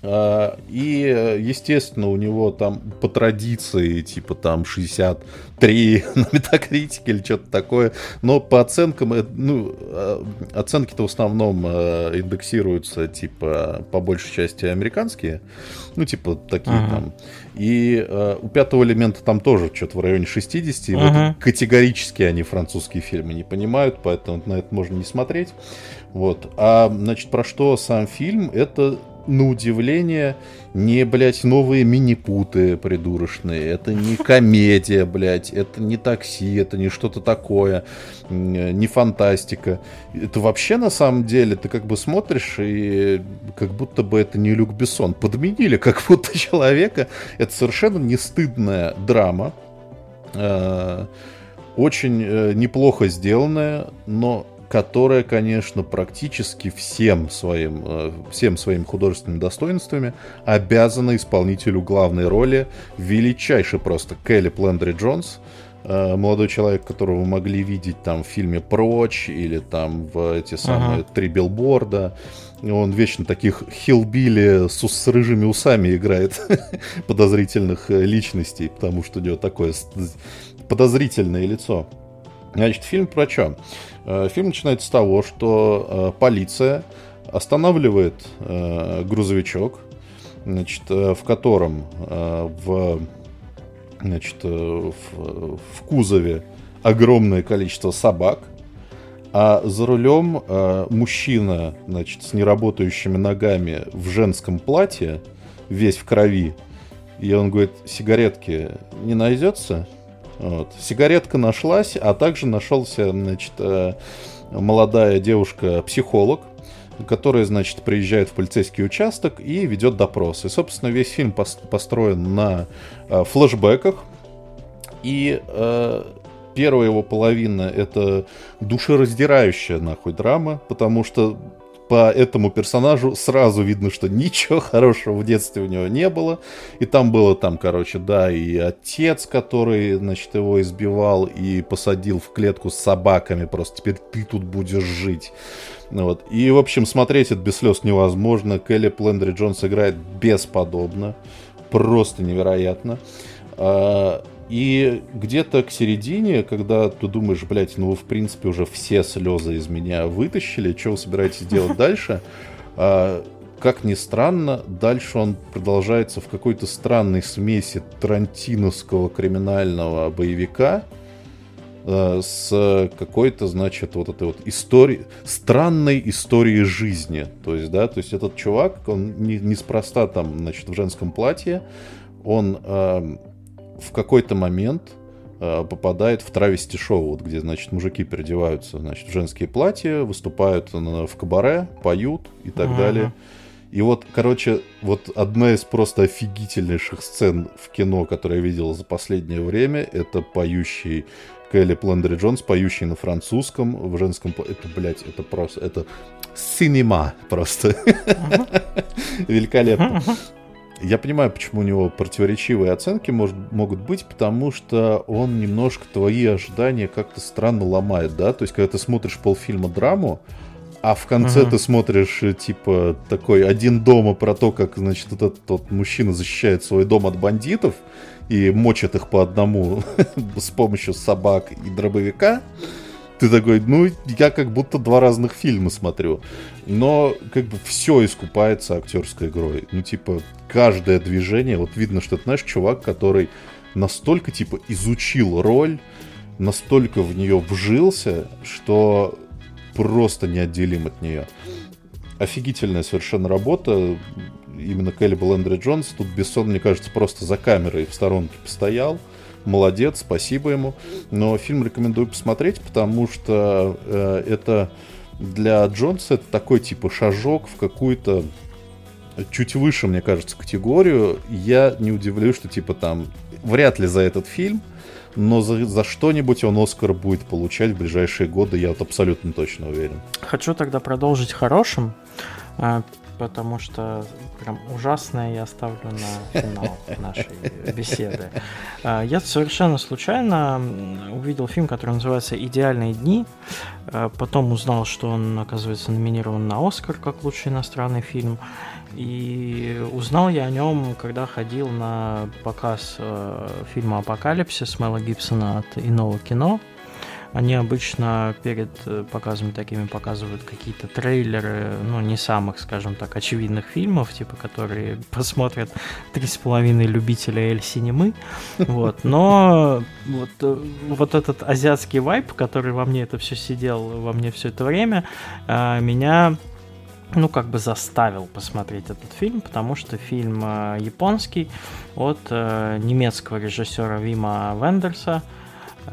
А, и, естественно, у него там по традиции, типа там 63 [LAUGHS] на метакритике или что-то такое. Но по оценкам, э, ну, а, оценки-то в основном э, индексируются, типа, по большей части американские. Ну, типа, такие ага. там. И э, у пятого элемента там тоже что-то в районе 60. И ага. вот категорически они французские фильмы не понимают, поэтому на это можно не смотреть. Вот. А, значит, про что сам фильм? Это на удивление, не, блядь, новые мини-путы придурочные, это не комедия, блядь, это не такси, это не что-то такое, не фантастика. Это вообще, на самом деле, ты как бы смотришь, и как будто бы это не Люк Бессон. Подменили как будто человека. Это совершенно не стыдная драма, э, очень э, неплохо сделанная, но которая, конечно, практически всем своим, э, всем своим художественными достоинствами обязана исполнителю главной роли, величайший просто Келли Плендри Джонс, э, молодой человек, которого вы могли видеть там в фильме «Прочь» или там в эти самые ага. «Три билборда». Он вечно таких хилбили с, с рыжими усами играет [LAUGHS] подозрительных э, личностей, потому что у него такое подозрительное лицо. Значит, фильм про что? Э, фильм начинается с того, что э, полиция останавливает э, грузовичок, значит, в котором в, значит, в, в кузове огромное количество собак, а за рулем мужчина, значит, с неработающими ногами в женском платье, весь в крови. И он говорит, сигаретки не найдется? Вот. Сигаретка нашлась, а также нашелся, значит, э, молодая девушка-психолог, которая, значит, приезжает в полицейский участок и ведет допрос. И, собственно, весь фильм построен на э, флэшбэках. И э, первая его половина это душераздирающая нахуй драма, потому что по этому персонажу сразу видно, что ничего [LAUGHS] хорошего в детстве у него не было. И там было там, короче, да, и отец, который, значит, его избивал и посадил в клетку с собаками. Просто теперь ты тут будешь жить. Вот. И, в общем, смотреть это без слез невозможно. Келли Плендри Джонс играет бесподобно. Просто невероятно. И где-то к середине, когда ты думаешь, блядь, ну вы в принципе уже все слезы из меня вытащили, что вы собираетесь делать [LAUGHS] дальше? А, как ни странно, дальше он продолжается в какой-то странной смеси тарантиновского криминального боевика э, с какой-то, значит, вот этой вот историей, странной историей жизни. То есть, да, то есть этот чувак, он не, неспроста там, значит, в женском платье, он э, в какой-то момент э, попадает в травести-шоу, вот где, значит, мужики переодеваются, значит, в женские платья, выступают в кабаре, поют и так uh-huh. далее. И вот, короче, вот одна из просто офигительнейших сцен в кино, которую я видел за последнее время, это поющий Келли Плендери Джонс, поющий на французском, в женском... Это, блядь, это просто... Это синема просто. Великолепно. Я понимаю, почему у него противоречивые оценки может, могут быть, потому что он немножко твои ожидания как-то странно ломает, да? То есть, когда ты смотришь полфильма драму, а в конце uh-huh. ты смотришь, э, типа, такой один дома про то, как, значит, этот тот мужчина защищает свой дом от бандитов и мочит их по одному [LAUGHS] с помощью собак и дробовика. Ты такой, ну, я как будто два разных фильма смотрю. Но как бы все искупается актерской игрой. Ну, типа, каждое движение, вот видно, что это, знаешь, чувак, который настолько, типа, изучил роль, настолько в нее вжился, что просто неотделим от нее. Офигительная совершенно работа. Именно Келли Лэндри Джонс. Тут Бессон, мне кажется, просто за камерой в сторонке постоял. Молодец, спасибо ему. Но фильм рекомендую посмотреть, потому что э, это для Джонса это такой типа шажок в какую-то чуть выше, мне кажется, категорию. Я не удивлюсь, что типа там вряд ли за этот фильм но за, за что-нибудь он Оскар будет получать в ближайшие годы, я вот абсолютно точно уверен. Хочу тогда продолжить хорошим, а, потому что прям ужасное я оставлю на финал нашей беседы. А, я совершенно случайно увидел фильм, который называется «Идеальные дни». А, потом узнал, что он, оказывается, номинирован на Оскар как лучший иностранный фильм. И узнал я о нем, когда ходил на показ э, фильма «Апокалипсис» Мэла Гибсона от иного кино. Они обычно перед э, показами такими показывают какие-то трейлеры, ну, не самых, скажем так, очевидных фильмов, типа, которые [LAUGHS] посмотрят три с половиной любителя Эль-Синемы. [LAUGHS] Вот. Но вот, э, вот этот азиатский вайп, который во мне это все сидел, во мне все это время, э, меня ну, как бы заставил посмотреть этот фильм, потому что фильм японский от немецкого режиссера Вима Вендерса.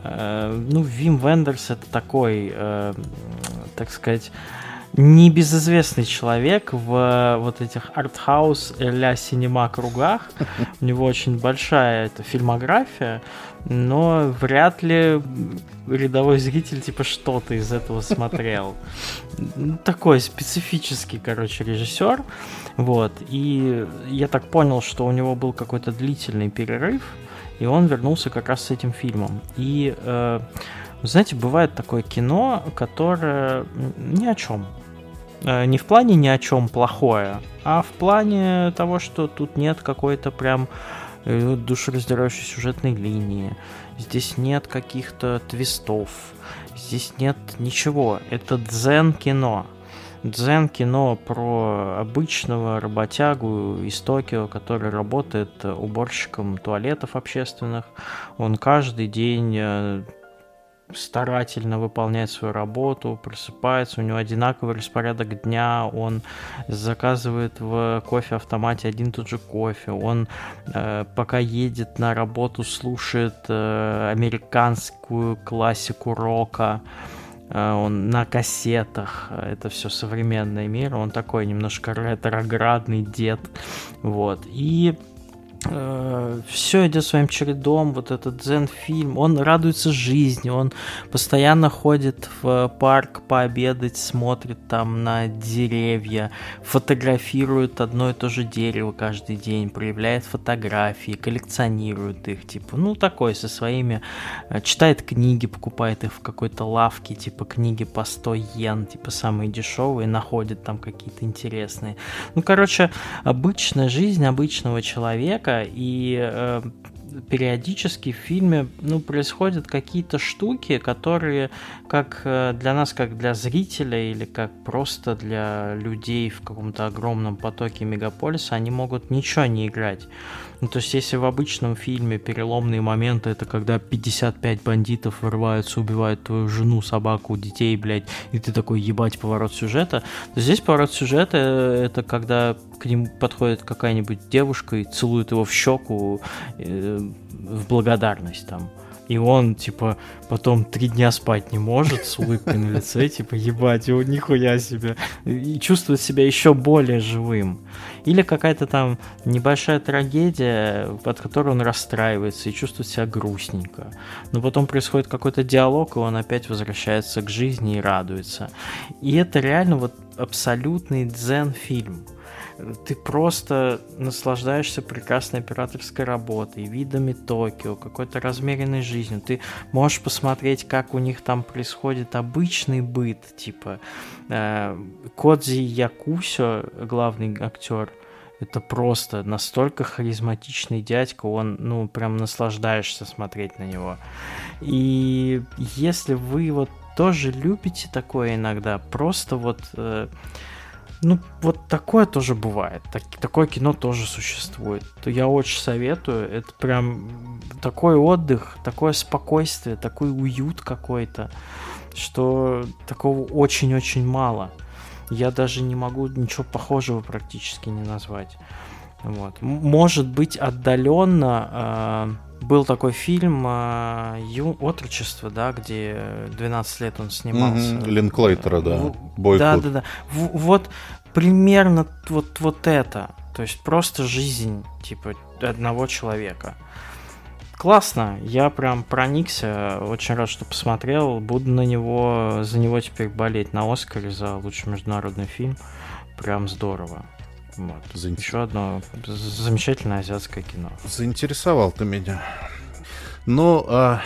Э, ну, Вим Вендерс это такой, э, так сказать, небезызвестный человек в вот этих артхаус ля синема кругах. У него очень большая эта фильмография, но вряд ли рядовой зритель типа что-то из этого смотрел. Такой специфический, короче, режиссер. Вот. И я так понял, что у него был какой-то длительный перерыв, и он вернулся как раз с этим фильмом. И, э, знаете, бывает такое кино, которое ни о чем. Э, не в плане ни о чем плохое, а в плане того, что тут нет какой-то прям э, душераздирающей сюжетной линии. Здесь нет каких-то твистов. Здесь нет ничего. Это дзен-кино. Дзен-кино про обычного работягу из Токио, который работает уборщиком туалетов общественных. Он каждый день э, старательно выполняет свою работу, просыпается, у него одинаковый распорядок дня, он заказывает в кофе-автомате один и тот же кофе, он э, пока едет на работу, слушает э, американскую классику рока, э, он на кассетах, это все современный мир, он такой немножко ретроградный дед, вот, и все идет своим чередом, вот этот дзен-фильм, он радуется жизни, он постоянно ходит в парк пообедать, смотрит там на деревья, фотографирует одно и то же дерево каждый день, проявляет фотографии, коллекционирует их, типа, ну такой, со своими, э, читает книги, покупает их в какой-то лавке, типа книги по 100 йен, типа самые дешевые, находит там какие-то интересные. Ну, короче, обычная жизнь обычного человека, и э, периодически в фильме, ну, происходят какие-то штуки, которые как э, для нас, как для зрителя или как просто для людей в каком-то огромном потоке мегаполиса, они могут ничего не играть. Ну, то есть, если в обычном фильме переломные моменты это когда 55 бандитов вырываются, убивают твою жену, собаку, детей, блядь, и ты такой ебать поворот сюжета, то здесь поворот сюжета это когда к нему подходит какая-нибудь девушка и целует его в щеку э, в благодарность там. И он, типа, потом три дня спать не может с улыбкой на лице, [LAUGHS] типа, ебать, его нихуя себе. И чувствует себя еще более живым. Или какая-то там небольшая трагедия, от которой он расстраивается и чувствует себя грустненько. Но потом происходит какой-то диалог, и он опять возвращается к жизни и радуется. И это реально вот абсолютный дзен-фильм ты просто наслаждаешься прекрасной операторской работой, видами Токио, какой-то размеренной жизнью. Ты можешь посмотреть, как у них там происходит обычный быт, типа э, Кодзи Якусё, главный актер, это просто настолько харизматичный дядька, он, ну, прям наслаждаешься смотреть на него. И если вы вот тоже любите такое иногда, просто вот... Э, ну, вот такое тоже бывает. Так, такое кино тоже существует. То я очень советую. Это прям такой отдых, такое спокойствие, такой уют какой-то, что такого очень-очень мало. Я даже не могу ничего похожего практически не назвать. Вот. Может быть, отдаленно э, был такой фильм э, Ю... «Отрочество», да, где 12 лет он снимался. Угу, Линклейтера, да. В... Да, да, да. В... Вот примерно вот, вот это. То есть просто жизнь, типа, одного человека. Классно, я прям проникся, очень рад, что посмотрел. Буду на него, за него теперь болеть на Оскаре за лучший международный фильм. Прям здорово. Вот. Заинтерес... Еще одно замечательное азиатское кино. Заинтересовал ты меня. Ну, а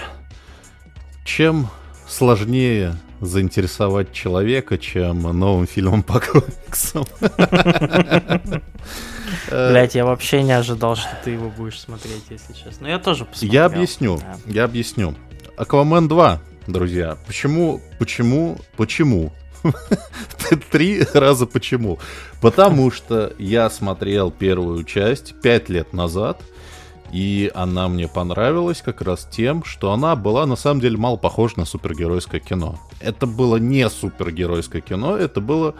чем сложнее заинтересовать человека, чем новым фильмом по комиксам? Блять, я вообще не ожидал, что ты его будешь смотреть, если честно. Но я тоже посмотрел. Я объясню, я объясню. Аквамен 2, друзья. Почему, почему, почему [LAUGHS] Три раза почему? Потому что я смотрел первую часть пять лет назад, и она мне понравилась как раз тем, что она была на самом деле мало похожа на супергеройское кино. Это было не супергеройское кино, это было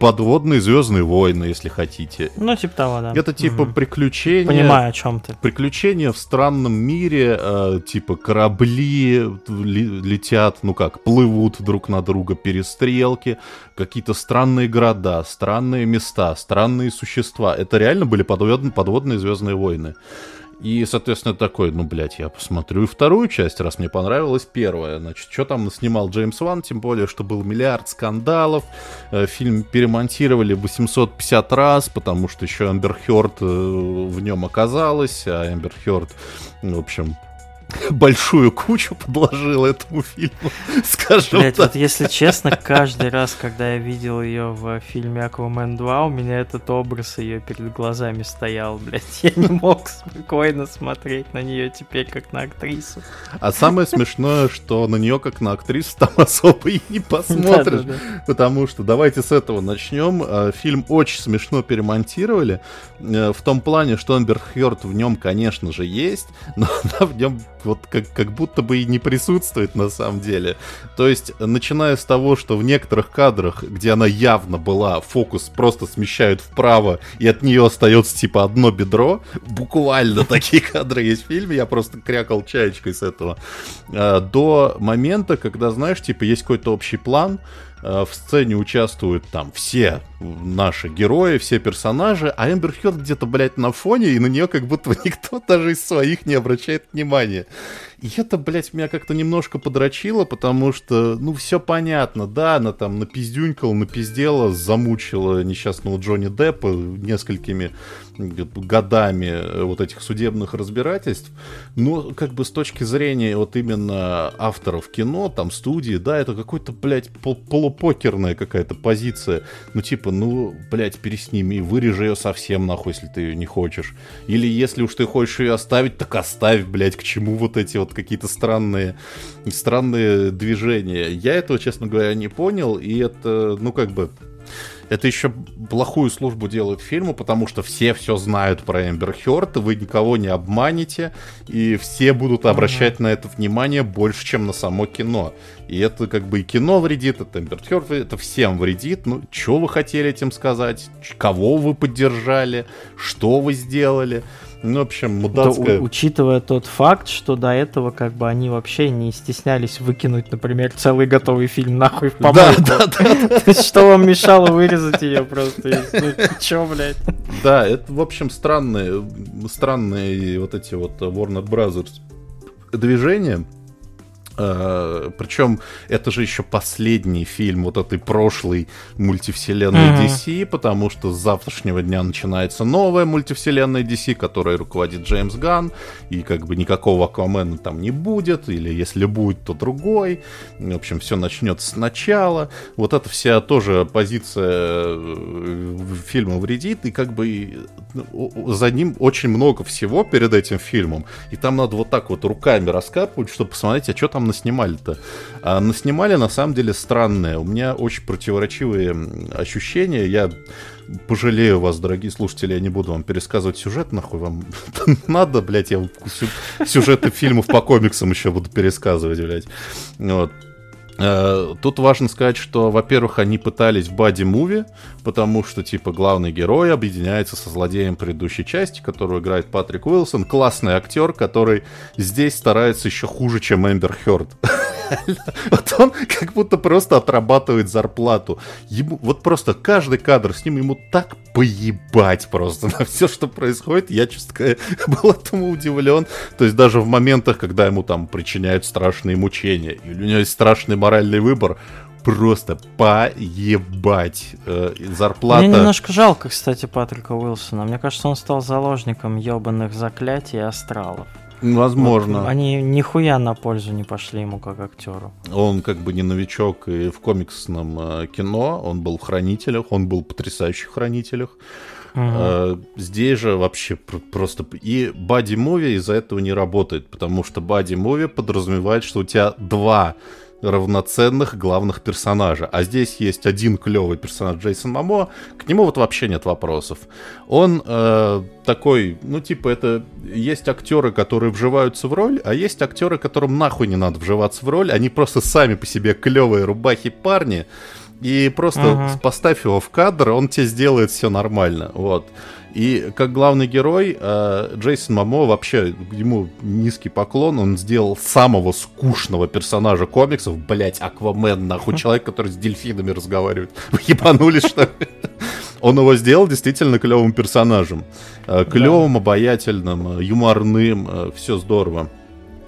подводные Звездные войны, если хотите. Ну, типа того, да. Это типа угу. приключения. Понимаю, о чем ты. Приключения в странном мире, э, типа корабли летят, ну как, плывут друг на друга, перестрелки, какие-то странные города, странные места, странные существа. Это реально были подводные, подводные Звездные войны. И, соответственно, такой, ну, блядь, я посмотрю и вторую часть, раз мне понравилась первая. Значит, что там снимал Джеймс Ван, тем более, что был миллиард скандалов. Э, фильм перемонтировали 850 раз, потому что еще Эмбер Хёрд э, в нем оказалась, а Эмбер Хёрд, в общем, большую кучу подложил этому фильму, [LAUGHS] скажем Блять, так. вот если честно, каждый раз, когда я видел ее в фильме Аквамен 2, у меня этот образ ее перед глазами стоял, блядь. [LAUGHS] Я не мог спокойно смотреть на нее теперь, как на актрису. А самое смешное, что на нее, как на актрису, там [LAUGHS] особо и не посмотришь. Да, да, да. Потому что, давайте с этого начнем. А, фильм очень смешно перемонтировали. Э, в том плане, что Амбер Хёрд в нем, конечно же, есть, но она в нем вот как, как будто бы и не присутствует на самом деле. То есть, начиная с того, что в некоторых кадрах, где она явно была, фокус просто смещают вправо, и от нее остается типа одно бедро, буквально такие кадры есть в фильме, я просто крякал чаечкой с этого, а, до момента, когда, знаешь, типа есть какой-то общий план, в сцене участвуют там все наши герои, все персонажи, а Эмбер Хёрд где-то, блядь, на фоне, и на нее как будто никто [LAUGHS] даже из своих не обращает внимания. И это, блядь, меня как-то немножко подрочило, потому что, ну, все понятно, да, она там напиздюнькала, напиздела, замучила несчастного Джонни Деппа несколькими годами э, вот этих судебных разбирательств, но как бы с точки зрения вот именно авторов кино, там студии, да, это какой-то, блядь, пол полупокерная какая-то позиция. Ну типа, ну, блядь, пересними, вырежи ее совсем нахуй, если ты ее не хочешь. Или если уж ты хочешь ее оставить, так оставь, блядь, к чему вот эти вот какие-то странные, странные движения. Я этого, честно говоря, не понял, и это, ну как бы, это еще плохую службу делает фильму, потому что все все знают про Эмбер Хёрд, вы никого не обманете, и все будут обращать uh-huh. на это внимание больше, чем на само кино. И это как бы и кино вредит, это Эмбер Хёрд, это всем вредит. Ну, что вы хотели этим сказать? Кого вы поддержали? Что вы сделали? Ну, в общем, мудацкая... То, учитывая тот факт, что до этого как бы они вообще не стеснялись выкинуть, например, целый готовый фильм нахуй в помойку. Да, да, [LAUGHS] да. Что вам мешало вырезать ее просто? Ну, чё, блядь? Да, это, в общем, странные, странные вот эти вот Warner Brothers движения. Uh, причем это же еще последний фильм вот этой прошлой мультивселенной uh-huh. DC, потому что с завтрашнего дня начинается новая мультивселенная DC, которой руководит Джеймс Ганн, и как бы никакого Аквамена там не будет, или если будет, то другой. В общем, все начнется сначала. Вот эта вся тоже позиция э, фильма вредит, и как бы ну, за ним очень много всего перед этим фильмом, и там надо вот так вот руками раскапывать, чтобы посмотреть, а что там наснимали-то? А наснимали, на самом деле, странное. У меня очень противоречивые ощущения. Я пожалею вас, дорогие слушатели, я не буду вам пересказывать сюжет, нахуй вам [LAUGHS] надо, блядь, я сюжеты фильмов по комиксам еще буду пересказывать, блядь. Вот. Э, тут важно сказать, что, во-первых, они пытались в бади-муви, потому что, типа, главный герой объединяется со злодеем предыдущей части, которую играет Патрик Уилсон. Классный актер, который здесь старается еще хуже, чем Эмбер Хёрд. [LAUGHS] Вот он как будто просто отрабатывает зарплату. Ему вот просто каждый кадр с ним ему так поебать просто [LAUGHS] на все, что происходит. Я, честно говоря, [LAUGHS] был этому удивлен. То есть даже в моментах, когда ему там причиняют страшные мучения, или у него есть страшный моральный выбор, просто поебать. Э, зарплата... Мне немножко жалко, кстати, Патрика Уилсона. Мне кажется, он стал заложником ебаных заклятий и астралов. Возможно. Вот, они нихуя на пользу не пошли ему как актеру. Он как бы не новичок и в комиксном э, кино, он был в хранителях, он был в потрясающих хранителях. Угу. Здесь же вообще просто... И бади-муви из-за этого не работает, потому что бади-муви подразумевает, что у тебя два равноценных главных персонажа. А здесь есть один клевый персонаж Джейсон Мамо, к нему вот вообще нет вопросов. Он э, такой, ну типа это есть актеры, которые вживаются в роль, а есть актеры, которым нахуй не надо вживаться в роль, они просто сами по себе клевые рубахи парни, и просто uh-huh. поставь его в кадр, он тебе сделает все нормально, вот. И как главный герой, э, Джейсон Мамо вообще, ему низкий поклон, он сделал самого скучного персонажа комиксов, блять, Аквамен, нахуй, человек, который с дельфинами разговаривает. [LAUGHS] Вы ебанулись, что ли? Он его сделал действительно клевым персонажем. Э, Клевым, обаятельным, э, юморным, все здорово.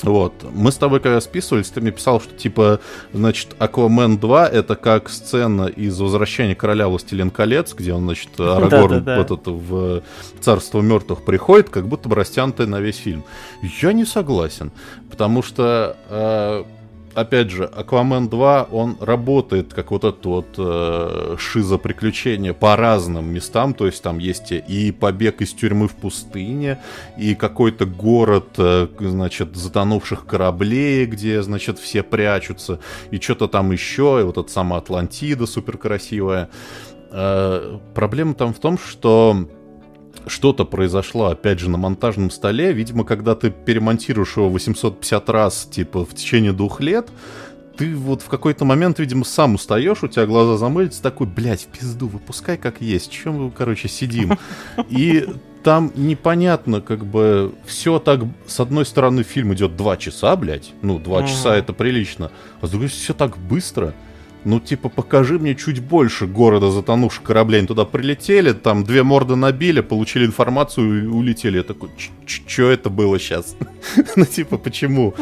Вот. Мы с тобой когда списывались, ты мне писал, что типа, значит, Аквамен 2 это как сцена из Возвращения короля Властелин колец, где он, значит, Арагорн вот это в царство мертвых приходит, как будто бы растянутый на весь фильм. Я не согласен, потому что э, опять же, Аквамен 2, он работает как вот это вот э, шиза приключения по разным местам, то есть там есть и побег из тюрьмы в пустыне, и какой-то город, э, значит, затонувших кораблей, где, значит, все прячутся, и что-то там еще, и вот эта сама Атлантида супер красивая. Э, проблема там в том, что что-то произошло, опять же, на монтажном столе. Видимо, когда ты перемонтируешь его 850 раз, типа, в течение двух лет, ты вот в какой-то момент, видимо, сам устаешь, у тебя глаза замылятся, такой, блядь, в пизду, выпускай как есть, чем мы, короче, сидим. [LAUGHS] И там непонятно, как бы, все так, с одной стороны, фильм идет два часа, блядь, ну, два часа это прилично, а с другой все так быстро, ну, типа, покажи мне чуть больше города затонувших кораблей. Они туда прилетели, там две морды набили, получили информацию и улетели. Я такой, что это было сейчас? [LAUGHS] ну, типа, почему?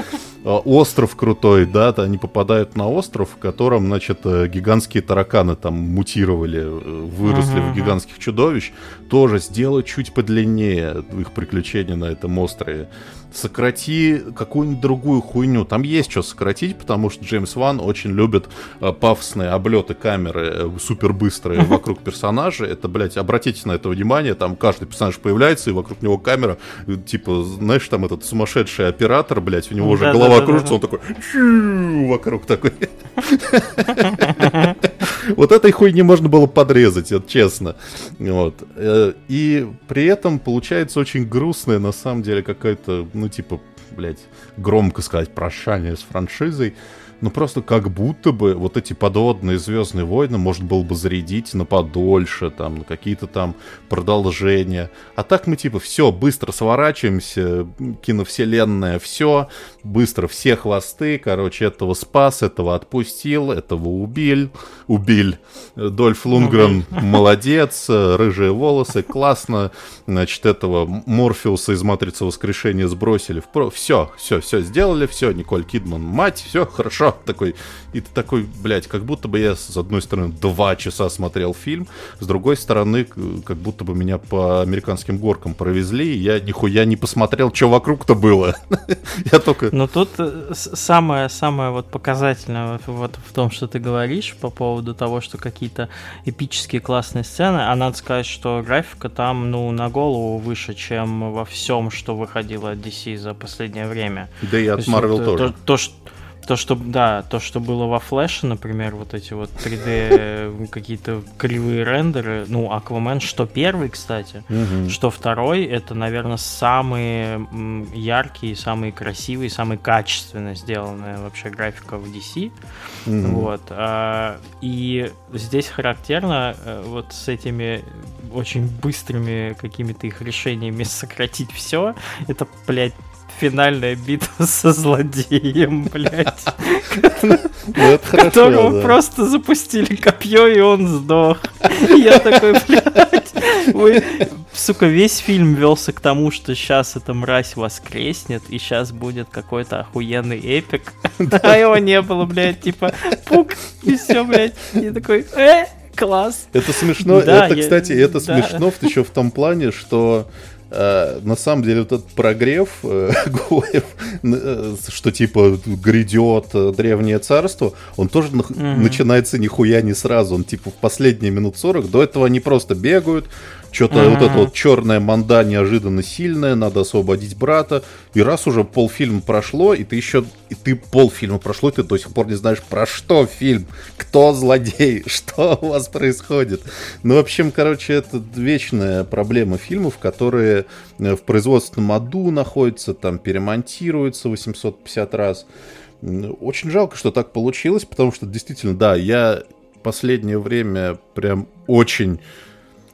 А, остров крутой, да, они попадают на остров, в котором, значит, э, гигантские тараканы там мутировали, э, выросли в гигантских чудовищ. Тоже сделать чуть подлиннее их приключения на этом острове сократи какую-нибудь другую хуйню. Там есть что сократить, потому что Джеймс Ван очень любит э, пафосные облеты камеры э, супер быстрые [LAUGHS] вокруг персонажа. Это, блядь, обратите на это внимание, там каждый персонаж появляется, и вокруг него камера, э, типа, знаешь, там этот сумасшедший оператор, блядь, у него уже голова кружится, он такой вокруг такой. [LAUGHS] Вот этой хуйни можно было подрезать, это честно. Вот. И при этом получается очень грустная, на самом деле, какая-то ну, типа, блядь, громко сказать прощание с франшизой. Ну, просто как будто бы вот эти подводные Звездные войны можно было бы зарядить на подольше, там, на какие-то там продолжения. А так мы, типа, все, быстро сворачиваемся, киновселенная, все, быстро все хвосты, короче, этого спас, этого отпустил, этого убил, убил. Дольф Лунгрен молодец, рыжие волосы, классно, значит, этого Морфеуса из Матрицы Воскрешения сбросили. Все, все, все сделали, все, Николь Кидман, мать, все, хорошо, такой, и ты такой, блядь, как будто бы я, с одной стороны, два часа смотрел фильм, с другой стороны, как будто бы меня по американским горкам провезли, и я нихуя не посмотрел, что вокруг-то было. [LAUGHS] я только... Но тут э, самое, самое вот показательное вот в том, что ты говоришь по поводу того, что какие-то эпические классные сцены, а надо сказать, что графика там, ну, на голову выше, чем во всем, что выходило от DC за последнее время. Да и от Marvel то, тоже. То, то, что то, что, да, то, что было во флеше, например, вот эти вот 3D какие-то кривые рендеры, ну, Аквамен, что первый, кстати, угу. что второй, это, наверное, самые яркие, самые красивые, самые качественно сделанная вообще графика в DC. Угу. Вот. А, и здесь характерно э, вот с этими очень быстрыми какими-то их решениями [LAUGHS] сократить все, это, блядь, финальная битва [LAUGHS] со злодеем, блядь. Ну, Которого просто запустили копье, и он сдох. Я такой, блядь, вы... Сука, весь фильм велся к тому, что сейчас эта мразь воскреснет, и сейчас будет какой-то охуенный эпик. [LAUGHS] А его не было, блядь, типа, пук, и все, блядь. И такой, э, класс. Это смешно, да, это, я... кстати, это да. смешно еще в том плане, что Э, на самом деле вот этот прогрев э, [LAUGHS] Гоев, э, что типа грядет древнее царство, он тоже начинается нихуя не сразу. Он типа в последние минут 40, до этого они просто бегают, что-то mm-hmm. вот эта вот черная манда неожиданно сильная, надо освободить брата. И раз уже полфильма прошло, и ты еще, и ты полфильма прошло, и ты до сих пор не знаешь, про что фильм, кто злодей, [LAUGHS] что у вас происходит. Ну, в общем, короче, это вечная проблема фильмов, которые э, в производственном аду находятся, там перемонтируются 850 раз. Очень жалко, что так получилось, потому что действительно, да, я последнее время прям очень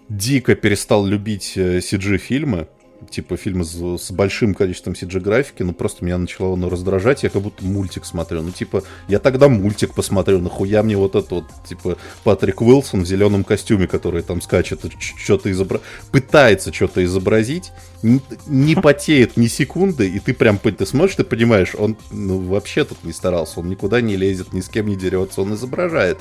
дико перестал любить CG-фильмы, э, типа фильмы с, с большим количеством CG-графики, ну просто меня начало оно раздражать, я как будто мультик смотрю. Ну типа, я тогда мультик посмотрю, нахуя мне вот это вот, типа, Патрик Уилсон в зеленом костюме, который там скачет, что-то изобра... пытается что-то изобразить, не, не [LAUGHS] потеет ни секунды, и ты прям, ты смотришь, ты понимаешь, он ну, вообще тут не старался, он никуда не лезет, ни с кем не дерется, он изображает.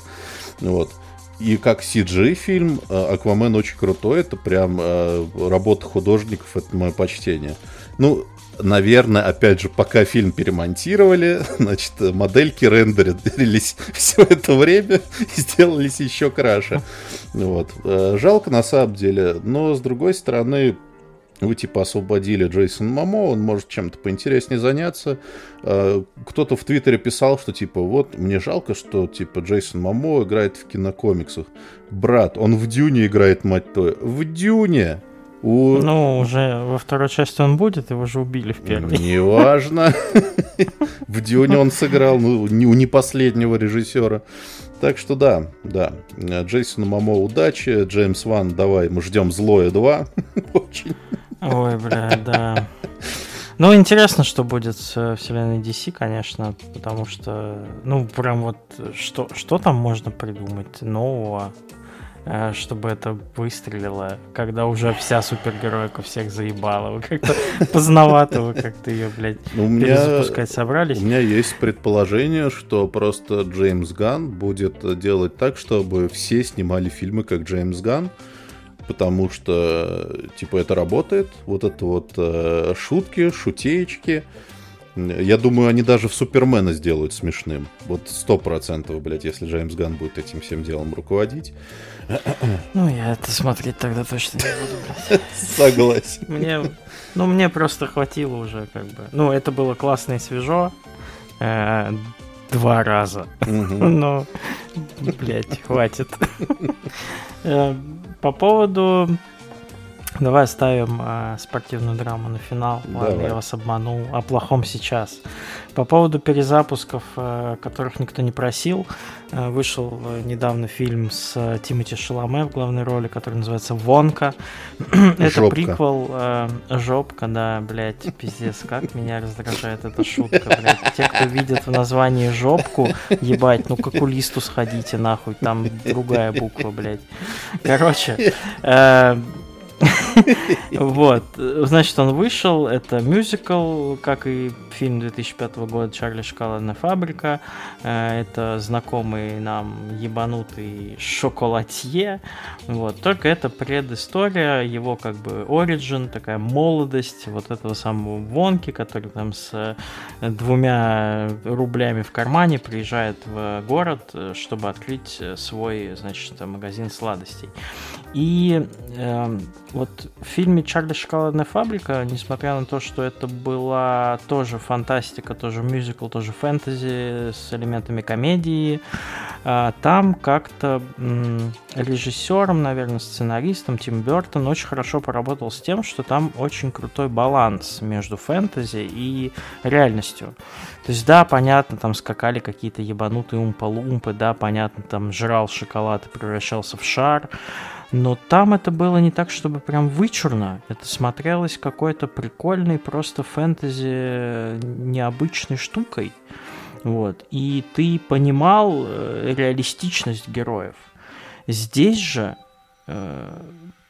Вот. И как CG фильм, э, Аквамен очень крутой, это прям э, работа художников, это мое почтение. Ну, наверное, опять же, пока фильм перемонтировали, [LAUGHS] значит, модельки рендерились [LAUGHS] все это время и сделались еще краше. Вот. Э, жалко на самом деле, но с другой стороны, вы типа освободили Джейсон Мамо, он может чем-то поинтереснее заняться. А, кто-то в Твиттере писал, что типа вот мне жалко, что типа Джейсон Мамо играет в кинокомиксах. Брат, он в Дюне играет, мать твою. В Дюне! У... Ну, уже во второй части он будет, его же убили в первой. Неважно. [LAUGHS] В Дюне он сыграл, ну, не, у не последнего режиссера. Так что да, да. Джейсону Мамо удачи. Джеймс Ван, давай, мы ждем Злое 2. [LAUGHS] Очень. Ой, бля, да. Ну, интересно, что будет с э, вселенной DC, конечно, потому что, ну, прям вот, что, что там можно придумать нового, э, чтобы это выстрелило, когда уже вся супергеройка всех заебала. Вы как-то [LAUGHS] поздновато вы как-то ее, блядь, Ну, у меня, перезапускать собрались. у меня есть предположение, что просто Джеймс Ган будет делать так, чтобы все снимали фильмы как Джеймс Ган, потому что, типа, это работает. Вот это вот э, шутки, шутеечки. Я думаю, они даже в Супермена сделают смешным. Вот сто процентов, блядь, если Джеймс Ган будет этим всем делом руководить. Ну, я это смотреть тогда точно не буду, блядь. [LAUGHS] Согласен. Мне, ну, мне просто хватило уже, как бы. Ну, это было классно и свежо. Два раза. [LAUGHS] Ну, блядь, хватит. [LAUGHS] Э, По поводу... Давай оставим э, спортивную драму на финал. Ладно, Давай. я вас обманул. О плохом сейчас. По поводу перезапусков, э, которых никто не просил, э, вышел э, недавно фильм с э, Тимоти Шаломе в главной роли, который называется «Вонка». [CLEARS THROAT] Это Жопка. приквел э, «Жопка», да, блядь, пиздец, как меня раздражает эта шутка, блядь. Те, кто видит в названии «Жопку», ебать, ну к окулисту сходите, нахуй, там другая буква, блядь. Короче, э, [LAUGHS] вот, значит, он вышел, это мюзикл, как и фильм 2005 года «Чарли Шоколадная фабрика», Э, это знакомый нам ебанутый шоколадье, вот, только это предыстория, его как бы origin, такая молодость вот этого самого Вонки, который там с э, двумя рублями в кармане приезжает в город, э, чтобы открыть свой, значит, магазин сладостей. И эм, вот в фильме «Чарли Шоколадная фабрика», несмотря на то, что это была тоже фантастика, тоже мюзикл, тоже фэнтези с элементами комедии, а, там как-то м, режиссером, наверное, сценаристом Тим Бертон очень хорошо поработал с тем, что там очень крутой баланс между фэнтези и реальностью. То есть, да, понятно, там скакали какие-то ебанутые умпа-лумпы, да, понятно, там жрал шоколад и превращался в шар, но там это было не так, чтобы прям вычурно. Это смотрелось какой-то прикольной просто фэнтези э, необычной штукой. Вот. И ты понимал э, реалистичность героев. Здесь же э,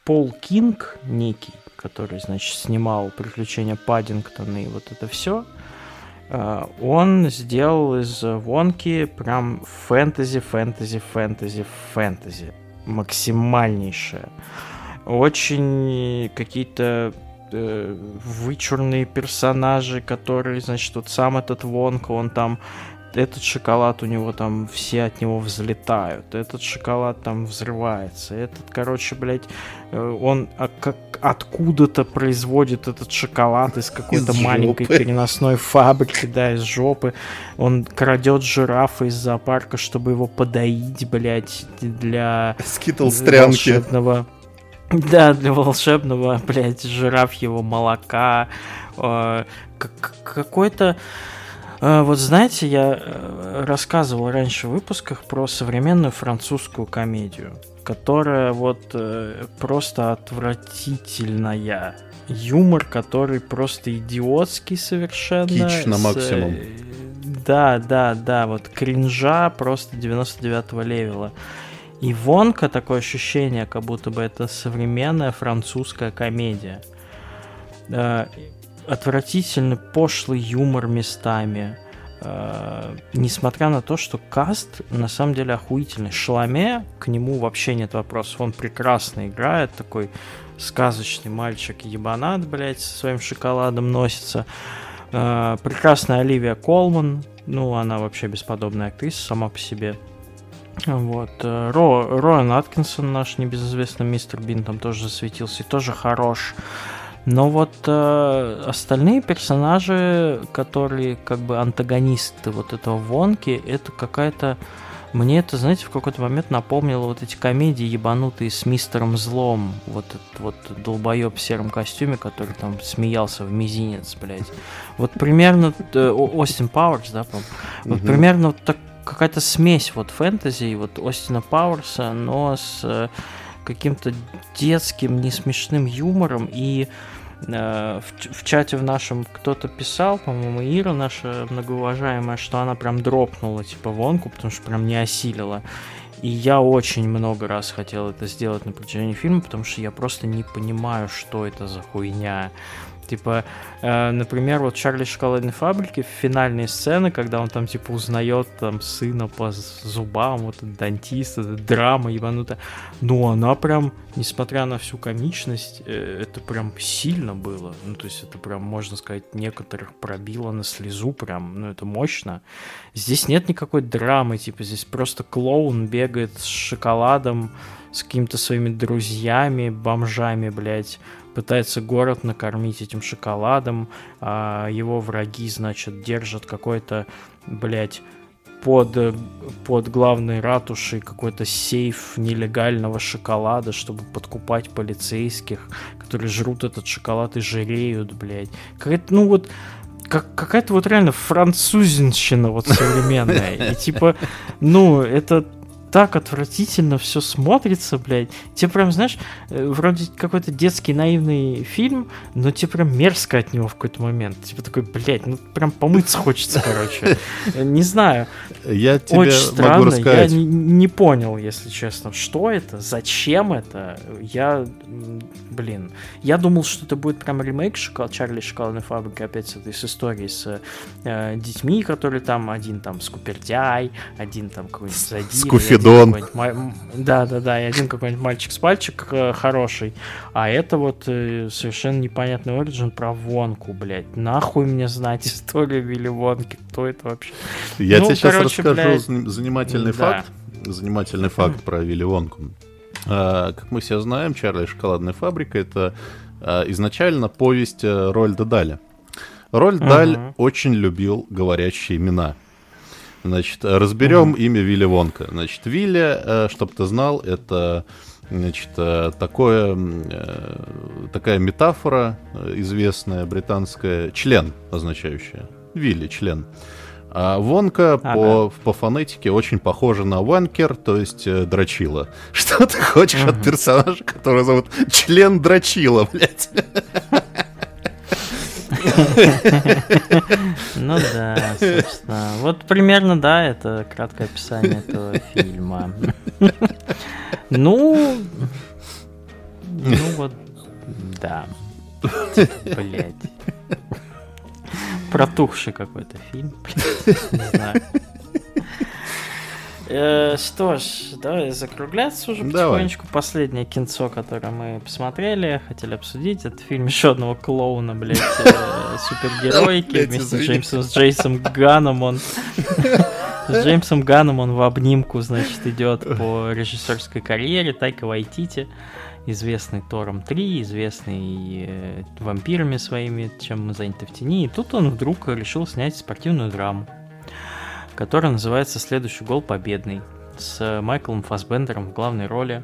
Пол Кинг некий, который, значит, снимал «Приключения Паддингтона» и вот это все, он сделал из Вонки прям фэнтези, фэнтези, фэнтези, фэнтези. Максимальнейшее. Очень какие-то э, вычурные персонажи, которые, значит, вот сам этот Вонка, он там этот шоколад у него там все от него взлетают, этот шоколад там взрывается, этот, короче, блядь, э, он а, как откуда-то производит этот шоколад из какой-то Из маленькой жопы. переносной фабрики, да, из жопы. Он крадет жирафа из зоопарка, чтобы его подоить, блядь, для Скитл стрянки. волшебного. Да, для волшебного, [LAUGHS] блядь, жирафьего молока. Э, как- Какой-то... э, Вот знаете, я э, рассказывал раньше в выпусках про современную французскую комедию, которая вот э, просто отвратительная. Юмор, который просто идиотский совершенно. Кич на максимум. э, Да, да, да, вот кринжа просто 99-го левела. И Вонка такое ощущение, как будто бы это современная французская комедия. Отвратительный пошлый юмор местами. Э, Несмотря на то, что каст на самом деле охуительный. Шаломе, к нему вообще нет вопросов. Он прекрасно играет, такой сказочный мальчик ебанат, блядь, со своим шоколадом носится. Э, Прекрасная Оливия Колман, ну, она вообще бесподобная актриса сама по себе. Вот. э, Ро, Роан Аткинсон, наш небезызвестный мистер Бин, там тоже засветился и тоже хорош. Но вот э, остальные персонажи, которые как бы антагонисты вот этого Вонки, это какая-то... Мне это, знаете, в какой-то момент напомнило вот эти комедии ебанутые с мистером Злом. Вот этот вот долбоеб в сером костюме, который там смеялся в мизинец, блядь. Вот примерно... э, Остин Пауэрс, да, по Вот примерно вот так, какая-то смесь вот фэнтези и вот Остина Пауэрса, но с э, каким-то детским, несмешным юмором. И э, в, в чате в нашем кто-то писал, по-моему, Ира наша многоуважаемая, что она прям дропнула, типа, вонку, потому что прям не осилила. И я очень много раз хотел это сделать на протяжении фильма, потому что я просто не понимаю, что это за хуйня. Типа, э, например, вот Чарли шоколадной фабрики в финальной сцены, когда он там, типа, узнает там сына по зубам, вот этот дантист, эта драма ебанутая. Ну, она прям, несмотря на всю комичность, э, это прям сильно было. Ну, то есть это прям, можно сказать, некоторых пробило на слезу прям, ну, это мощно. Здесь нет никакой драмы, типа, здесь просто клоун бегает с шоколадом, с какими-то своими друзьями, бомжами, блядь, пытается город накормить этим шоколадом, а его враги, значит, держат какой-то, блядь, под, под главной ратушей какой-то сейф нелегального шоколада, чтобы подкупать полицейских, которые жрут этот шоколад и жиреют, блядь. Какая-то, ну вот, как, какая-то вот реально французинщина вот [LAUGHS] современная. И типа, ну, это так отвратительно все смотрится, блядь. Тебе прям, знаешь, э, вроде какой-то детский наивный фильм, но тебе прям мерзко от него в какой-то момент. Типа такой, блядь, ну прям помыться хочется, короче. [LAUGHS] Не знаю. Я тебе Очень странно, я не, не понял, если честно, что это, зачем это. Я, блин, я думал, что это будет прям ремейк Шокол... Чарли Шоколадной фабрики, опять с этой с историей с э, детьми, которые там, один там скупердяй, один там какой-нибудь задир, Дон. Да, да, да, и один какой-нибудь мальчик с пальчик э, хороший. А это вот э, совершенно непонятный оригин про Вонку, блядь. Нахуй мне знать [LAUGHS] историю Вилли Вонки, кто это вообще? Я ну, тебе сейчас расскажу блядь... занимательный да. факт. Занимательный [CLEARS THROAT] факт про Вилли Вонку. А, как мы все знаем, Чарли и шоколадная фабрика это а, изначально повесть а, Рольда Даля. Рольд uh-huh. Даль очень любил говорящие имена. Значит, разберем угу. имя Вилли Вонка. Значит, Вилли, э, чтобы ты знал, это значит, э, такое, э, такая метафора известная британская, член означающая. Вилли, член. А Вонка ага. по, по фонетике очень похожа на Ванкер, то есть э, Драчила. [LAUGHS] Что ты хочешь угу. от персонажа, которого зовут член Драчила, блядь? [LAUGHS] Ну да, собственно. Вот примерно, да, это краткое описание этого фильма. Ну, ну вот, да. Блять. Протухший какой-то фильм. Не знаю. Э, что ж, давай закругляться уже потихонечку. Давай. Последнее кинцо, которое мы посмотрели, хотели обсудить, это фильм еще одного клоуна, блядь, э, [LAUGHS] супергеройки вместе с Джеймсом, с Джейсом Ганом. Он [LAUGHS] с Джеймсом Ганом он в обнимку, значит, идет по режиссерской карьере Тайка Вайтити, известный Тором 3, известный э, вампирами своими, чем мы заняты в тени. И тут он вдруг решил снять спортивную драму который называется «Следующий гол победный» с Майклом Фасбендером в главной роли.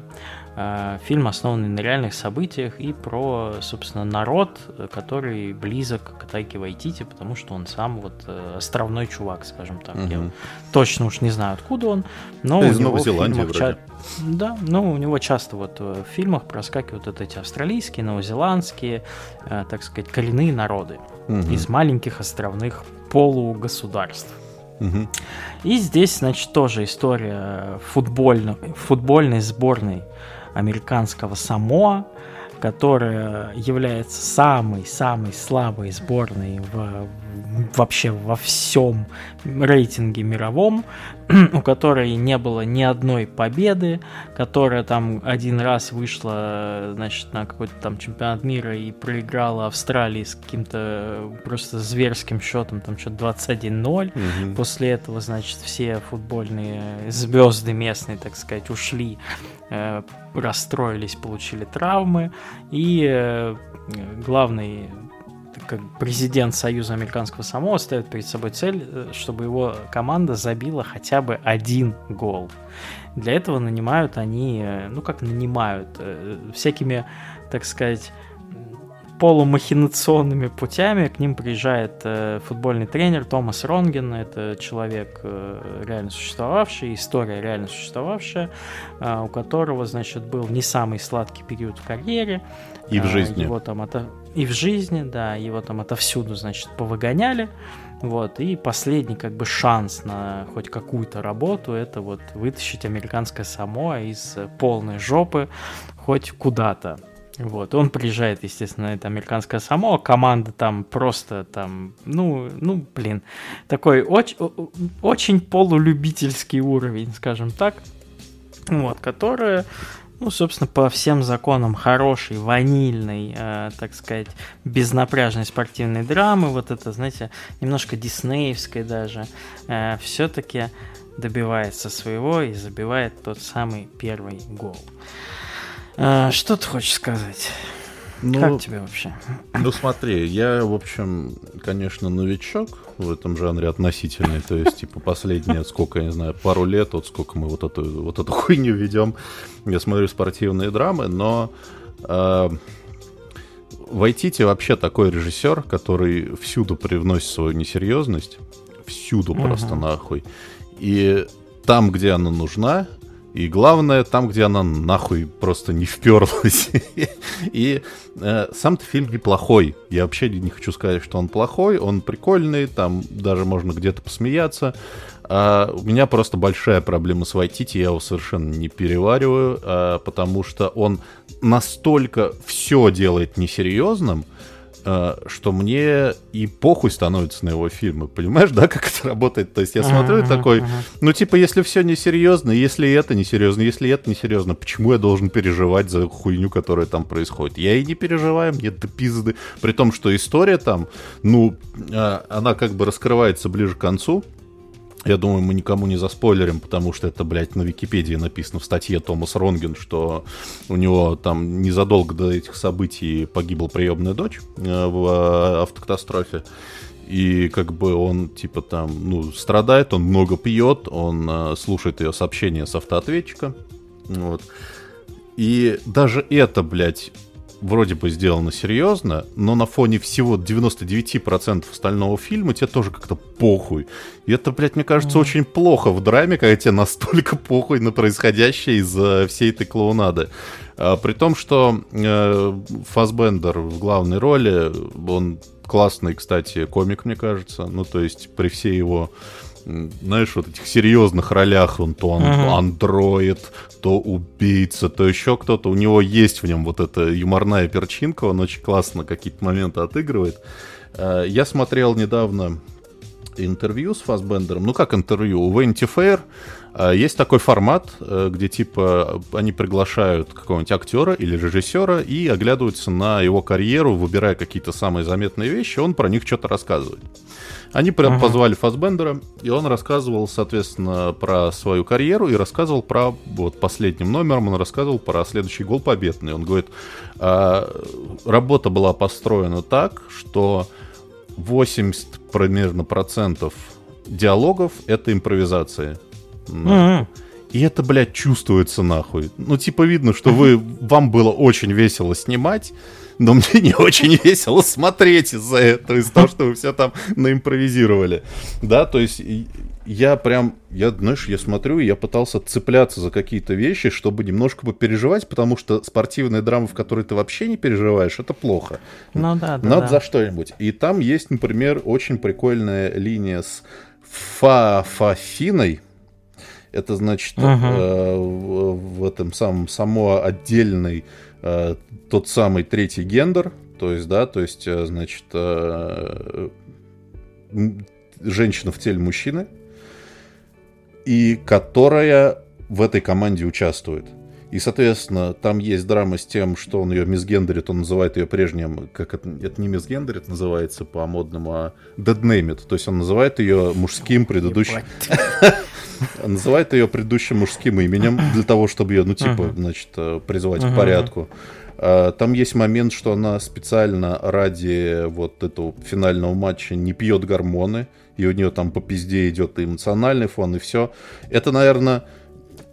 Э, фильм, основанный на реальных событиях и про, собственно, народ, который близок к Тайке Вайтити, потому что он сам вот э, островной чувак, скажем так. Угу. Я точно уж не знаю, откуда он, но Из у Новой Зеландии вроде. Ча... Да, но у него часто вот в фильмах проскакивают вот эти австралийские, новозеландские, э, так сказать, коренные народы угу. из маленьких островных полугосударств. И здесь, значит, тоже история футбольной, футбольной сборной американского Самоа, которая является самой-самой слабой сборной в, вообще во всем рейтинге мировом, [CLEARS THROAT] у которой не было ни одной победы, которая там один раз вышла, значит, на какой-то там чемпионат мира и проиграла Австралии с каким-то просто зверским счетом, там что-то 21-0. Угу. После этого, значит, все футбольные звезды местные, так сказать, ушли Э, расстроились, получили травмы, и э, главный как президент Союза Американского Самоа ставит перед собой цель, э, чтобы его команда забила хотя бы один гол. Для этого нанимают они, ну как нанимают, всякими, так сказать, полумахинационными путями к ним приезжает э, футбольный тренер Томас Ронген. Это человек э, реально существовавший, история реально существовавшая, э, у которого, значит, был не самый сладкий период в карьере. И в жизни. Его там это... И в жизни, да, его там отовсюду, значит, повыгоняли. Вот, и последний как бы шанс на хоть какую-то работу это вот вытащить американское само из полной жопы хоть куда-то. Вот, он приезжает, естественно, это американское само, команда там просто там, ну, ну, блин, такой очень, очень полулюбительский уровень, скажем так, вот, которая, ну, собственно, по всем законам хорошей, ванильной, э, так сказать, безнапряжной спортивной драмы, вот это, знаете, немножко диснеевской даже, э, все-таки добивается своего и забивает тот самый первый гол. А, что ты хочешь сказать? Ну, как тебе вообще? Ну смотри, я, в общем, конечно, новичок в этом жанре относительный. То есть, типа, последние, сколько, я не знаю, пару лет, вот сколько мы вот эту, вот эту [LAUGHS] хуйню ведем. Я смотрю спортивные драмы, но э, Вайтити вообще такой режиссер, который всюду привносит свою несерьезность. Всюду uh-huh. просто нахуй. И там, где она нужна, и главное, там, где она нахуй просто не вперлась. [LAUGHS] И э, сам-то фильм неплохой. Я вообще не хочу сказать, что он плохой. Он прикольный, там даже можно где-то посмеяться. А у меня просто большая проблема с Вайтити, я его совершенно не перевариваю, а, потому что он настолько все делает несерьезным, что мне и похуй становится на его фильмы. Понимаешь, да, как это работает? То есть я смотрю и такой, ну, типа, если все несерьезно, если это несерьезно, если это несерьезно, почему я должен переживать за хуйню, которая там происходит? Я и не переживаю, мне до пизды. При том, что история там, ну, э, она как бы раскрывается ближе к концу, я думаю, мы никому не заспойлерим, потому что это, блядь, на Википедии написано в статье Томас Ронген, что у него там незадолго до этих событий погибла приемная дочь э, в э, автокатастрофе. И как бы он, типа, там, ну, страдает, он много пьет, он э, слушает ее сообщения с автоответчика. Вот. И даже это, блядь, вроде бы сделано серьезно, но на фоне всего 99% остального фильма тебе тоже как-то похуй. И это, блядь, мне кажется, mm. очень плохо в драме, когда тебе настолько похуй на происходящее из-за всей этой клоунады. А, при том, что э, Фасбендер в главной роли, он классный, кстати, комик, мне кажется. Ну, то есть при всей его знаешь, вот этих серьезных ролях, он то он uh-huh. андроид, то убийца, то еще кто-то. У него есть в нем вот эта юморная перчинка, он очень классно какие-то моменты отыгрывает. Э, я смотрел недавно интервью с Фасбендером. Ну, как интервью? У Fair э, есть такой формат, э, где, типа, они приглашают какого-нибудь актера или режиссера и оглядываются на его карьеру, выбирая какие-то самые заметные вещи, он про них что-то рассказывает. Они прям ага. позвали Фасбендера, и он рассказывал, соответственно, про свою карьеру и рассказывал про, вот последним номером, он рассказывал про следующий гол победный. Он говорит, а, работа была построена так, что 80 примерно процентов диалогов это импровизация. И это, блядь, чувствуется нахуй. Ну, типа, видно, что вы, [LAUGHS] вам было очень весело снимать, но мне не очень весело смотреть из-за этого, из-за того, что вы все там наимпровизировали. Да, то есть я прям, я, знаешь, я смотрю, и я пытался цепляться за какие-то вещи, чтобы немножко попереживать, потому что спортивная драма, в которой ты вообще не переживаешь, это плохо. Ну да, да. Надо да. за что-нибудь. И там есть, например, очень прикольная линия с Фа-Фафиной. Это значит uh-huh. э, в, в этом самом само отдельный э, тот самый третий гендер, то есть, да, то есть, э, значит, э, женщина в теле мужчины, и которая в этой команде участвует. И, соответственно, там есть драма с тем, что он ее мисгендерит, он называет ее прежним, как это, это не мисгендерит называется по-модному, а deadnameit, то есть он называет ее мужским предыдущим... [LAUGHS] называет ее предыдущим мужским именем для того, чтобы ее, ну, типа, значит, э, призывать к порядку. А, там есть момент, что она специально ради вот этого финального матча не пьет гормоны, и у нее там по пизде идет и эмоциональный фон, и все. Это, наверное,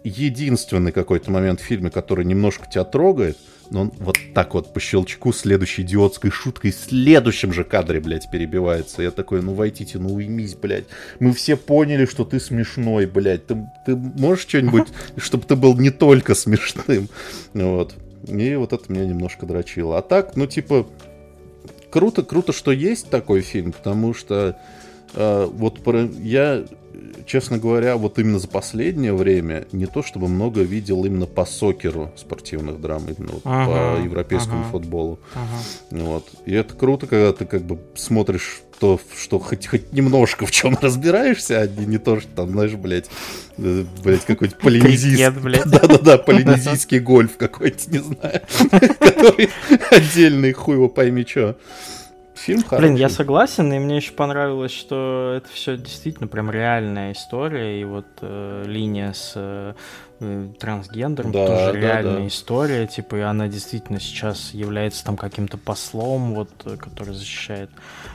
единственный какой-то момент в фильме, который немножко тебя трогает, но он вот так вот по щелчку следующей идиотской шуткой в следующем же кадре, блядь, перебивается. Я такой, ну войдите, ну уймись, блядь. Мы все поняли, что ты смешной, блядь. Ты, ты можешь что-нибудь, чтобы ты был не только смешным? Вот. И вот это меня немножко дрочило. А так, ну типа, круто, круто, что есть такой фильм, потому что э, вот про, я честно говоря, вот именно за последнее время не то чтобы много видел именно по сокеру спортивных драм, именно вот ага, по европейскому ага, футболу. Ага. Вот. И это круто, когда ты как бы смотришь то, что хоть, хоть немножко в чем [LAUGHS] разбираешься, а не, не то, что там, знаешь, блядь, э, блядь, какой-то полинезийский... [LAUGHS] Да-да-да, полинезийский гольф какой-то, не знаю, [LAUGHS] который отдельный хуй его пойми что. Фильм хороший. Блин, я согласен, и мне еще понравилось, что это все действительно прям реальная история, и вот э, линия с э, трансгендером да, тоже да, реальная да. история, типа, и она действительно сейчас является там каким-то послом, вот, который защищает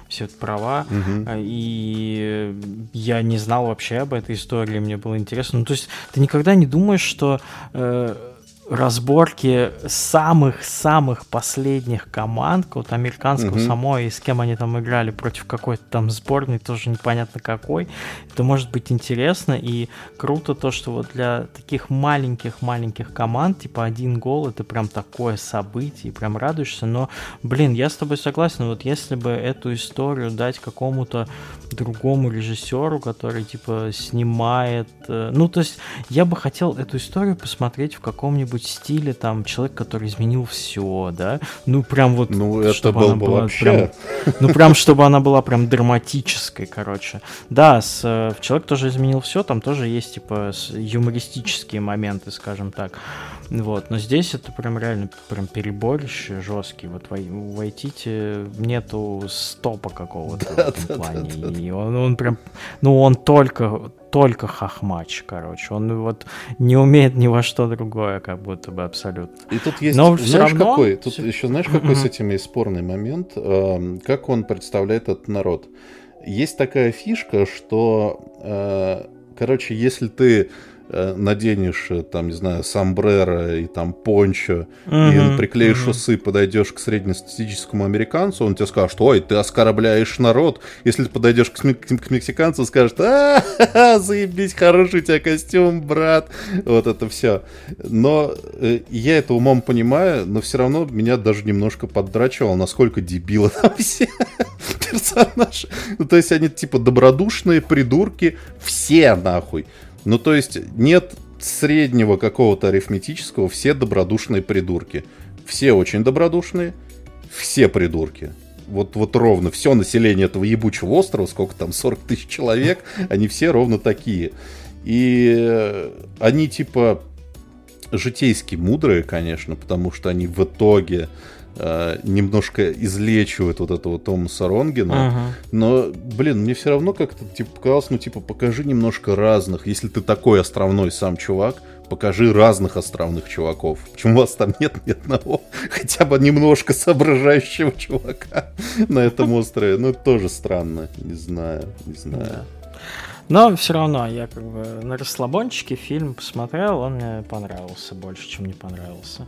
все это права, угу. и я не знал вообще об этой истории, мне было интересно. Ну, то есть ты никогда не думаешь, что э, разборки самых-самых последних команд, вот американского mm-hmm. самой, и с кем они там играли против какой-то там сборной, тоже непонятно какой. Это может быть интересно и круто то, что вот для таких маленьких-маленьких команд, типа один гол, это прям такое событие, прям радуешься. Но, блин, я с тобой согласен, вот если бы эту историю дать какому-то другому режиссеру, который, типа, снимает... Э, ну, то есть, я бы хотел эту историю посмотреть в каком-нибудь каком-нибудь стиле, там, человек, который изменил все, да, ну, прям вот, ну, это был бы была вообще... прям, ну, прям, чтобы она была прям драматической, короче. Да, с, э, человек тоже изменил все, там тоже есть, типа, юмористические моменты, скажем так, вот, но здесь это прям реально прям переборище жесткий, вот Вайтите нету стопа какого-то да, в этом да, плане, да, да, и он, он прям, ну, он только только хахмач, короче. Он вот не умеет ни во что другое, как будто бы абсолютно. И тут есть, Но знаешь, равно... какой, тут все... еще знаешь, какой с этим есть спорный момент, э, как он представляет этот народ. Есть такая фишка, что, э, короче, если ты наденешь, э, там, не знаю, сомбреро и там пончо, uh-huh, и приклеишь uh-huh. усы, подойдешь к среднестатистическому американцу, он тебе скажет, ой, ты оскорбляешь народ. Если ты подойдешь к, к мексиканцу, скажет, а, заебись, хороший у тебя костюм, брат. Вот это все. Но э, я это умом понимаю, но все равно меня даже немножко поддрачивало, насколько дебилы там все персонажи. Ну, то есть они типа добродушные придурки, все нахуй. Ну, то есть нет среднего какого-то арифметического, все добродушные придурки. Все очень добродушные, все придурки. Вот, вот ровно все население этого ебучего острова, сколько там, 40 тысяч человек, [LAUGHS] они все ровно такие. И э, они типа житейски мудрые, конечно, потому что они в итоге э, немножко излечивает вот этого Томаса Ронгена. Uh-huh. Но, блин, мне все равно как-то типа показалось, ну, типа, покажи немножко разных. Если ты такой островной сам чувак, покажи разных островных чуваков. Почему у вас там нет ни одного [LAUGHS] хотя бы немножко соображающего чувака [LAUGHS] на этом острове? Ну, это тоже странно. Не знаю, не знаю. Но все равно я как бы на расслабончике фильм посмотрел, он мне понравился больше, чем не понравился.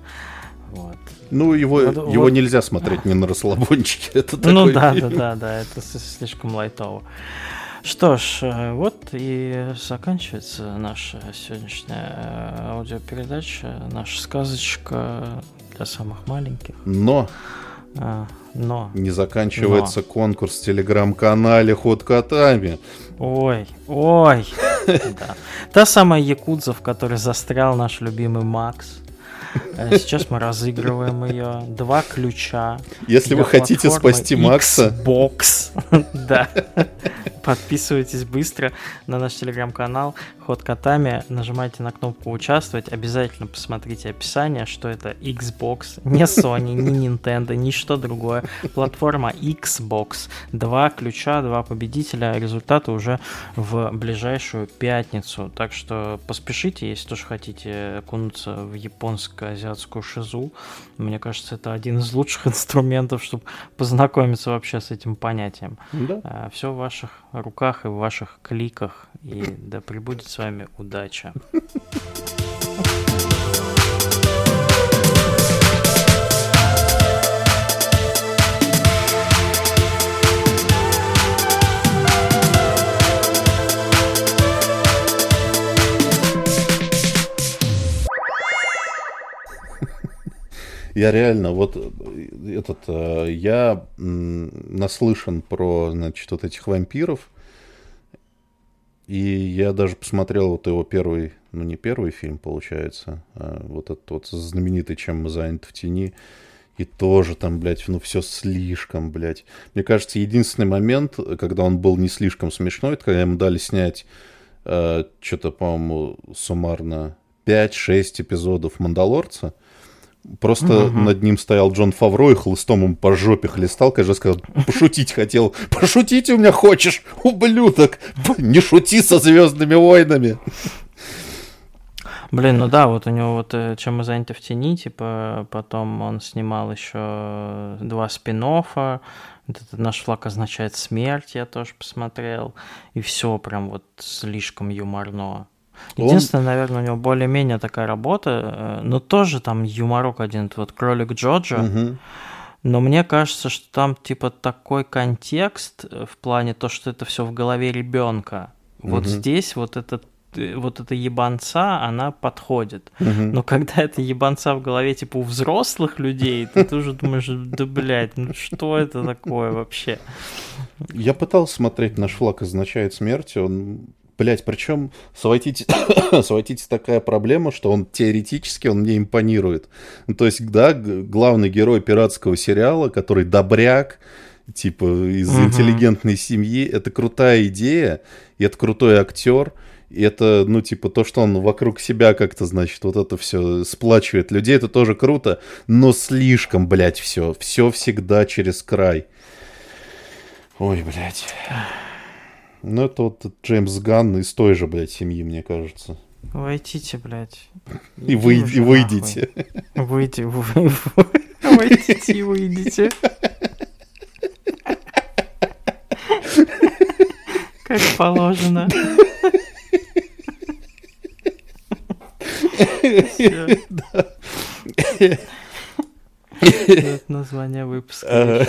Вот. Ну, его, вот, его вот... нельзя смотреть не на расслабончике. [LAUGHS] Это ну да, фильм. да, да, да, это слишком лайтово. Что ж, э, вот и заканчивается наша сегодняшняя э, аудиопередача, наша сказочка для самых маленьких. Но а, но. Не заканчивается но. конкурс в телеграм-канале Ход котами. Ой, ой. [LAUGHS] Да. Та самая Якудза, в которой застрял наш любимый Макс. Э, сейчас мы разыгрываем ее. Два ключа. Если вы хотите спасти Макса. Xbox. [LAUGHS] Да. Подписывайтесь быстро на наш телеграм-канал Ход Котами. Нажимайте на кнопку «Участвовать». Обязательно посмотрите описание, что это Xbox. Не Sony, не Nintendo, ни что другое. Платформа Xbox. Два ключа, два победителя. Результаты уже в ближайшую пятницу. Так что поспешите, если тоже хотите окунуться в японско-азиатскую шизу. Мне кажется, это один из лучших [LAUGHS] инструментов, чтобы познакомиться вообще с этим понятием. Да. Э, Все в ваших руках и в ваших кликах. И да пребудет с вами удача. [LAUGHS] Я реально, вот э, этот, э, я наслышан про, значит, вот этих вампиров, и я даже посмотрел вот его первый, ну не первый фильм, получается, а вот этот вот знаменитый «Чем мы заняты в тени», и тоже там, блядь, ну все слишком, блядь. Мне кажется, единственный момент, когда он был не слишком смешной, это когда ему дали снять э, что-то, по-моему, суммарно 5-6 эпизодов «Мандалорца», Просто угу. над ним стоял Джон Фавро и хлыстом ему по жопе хлестал, конечно, сказал, пошутить хотел. Пошутить у меня хочешь, ублюдок! Не шути со Звездными войнами! Блин, ну да, вот у него вот э, чем мы заняты в тени, типа потом он снимал еще два спин -оффа, этот наш флаг означает смерть, я тоже посмотрел, и все прям вот слишком юморно. Единственное, он... наверное, у него более-менее такая работа, э, но тоже там юморок один, вот кролик Джорджа. Угу. Но мне кажется, что там типа такой контекст э, в плане то, что это все в голове ребенка. Вот угу. здесь вот этот э, вот эта ебанца, она подходит. Угу. Но когда [LAUGHS] это ебанца в голове, типа, у взрослых людей, ты тоже думаешь, да, блядь, ну что это такое вообще? Я пытался смотреть «Наш флаг означает смерть», он Блять, причем с Вайтити [COUGHS] такая проблема, что он теоретически он мне импонирует. Ну, то есть, да, главный герой пиратского сериала, который добряк, типа из угу. интеллигентной семьи, это крутая идея, и это крутой актер. И это, ну, типа, то, что он вокруг себя как-то, значит, вот это все сплачивает людей, это тоже круто, но слишком, блядь, все. Все всегда через край. Ой, блядь. Ну, это вот Джеймс Ганн из той же, блядь, семьи, мне кажется. Войдите, блядь. И, вы, и выйдите. Выйди, вы, войдите [LAUGHS] и выйдите. Как положено. Это название выпуска.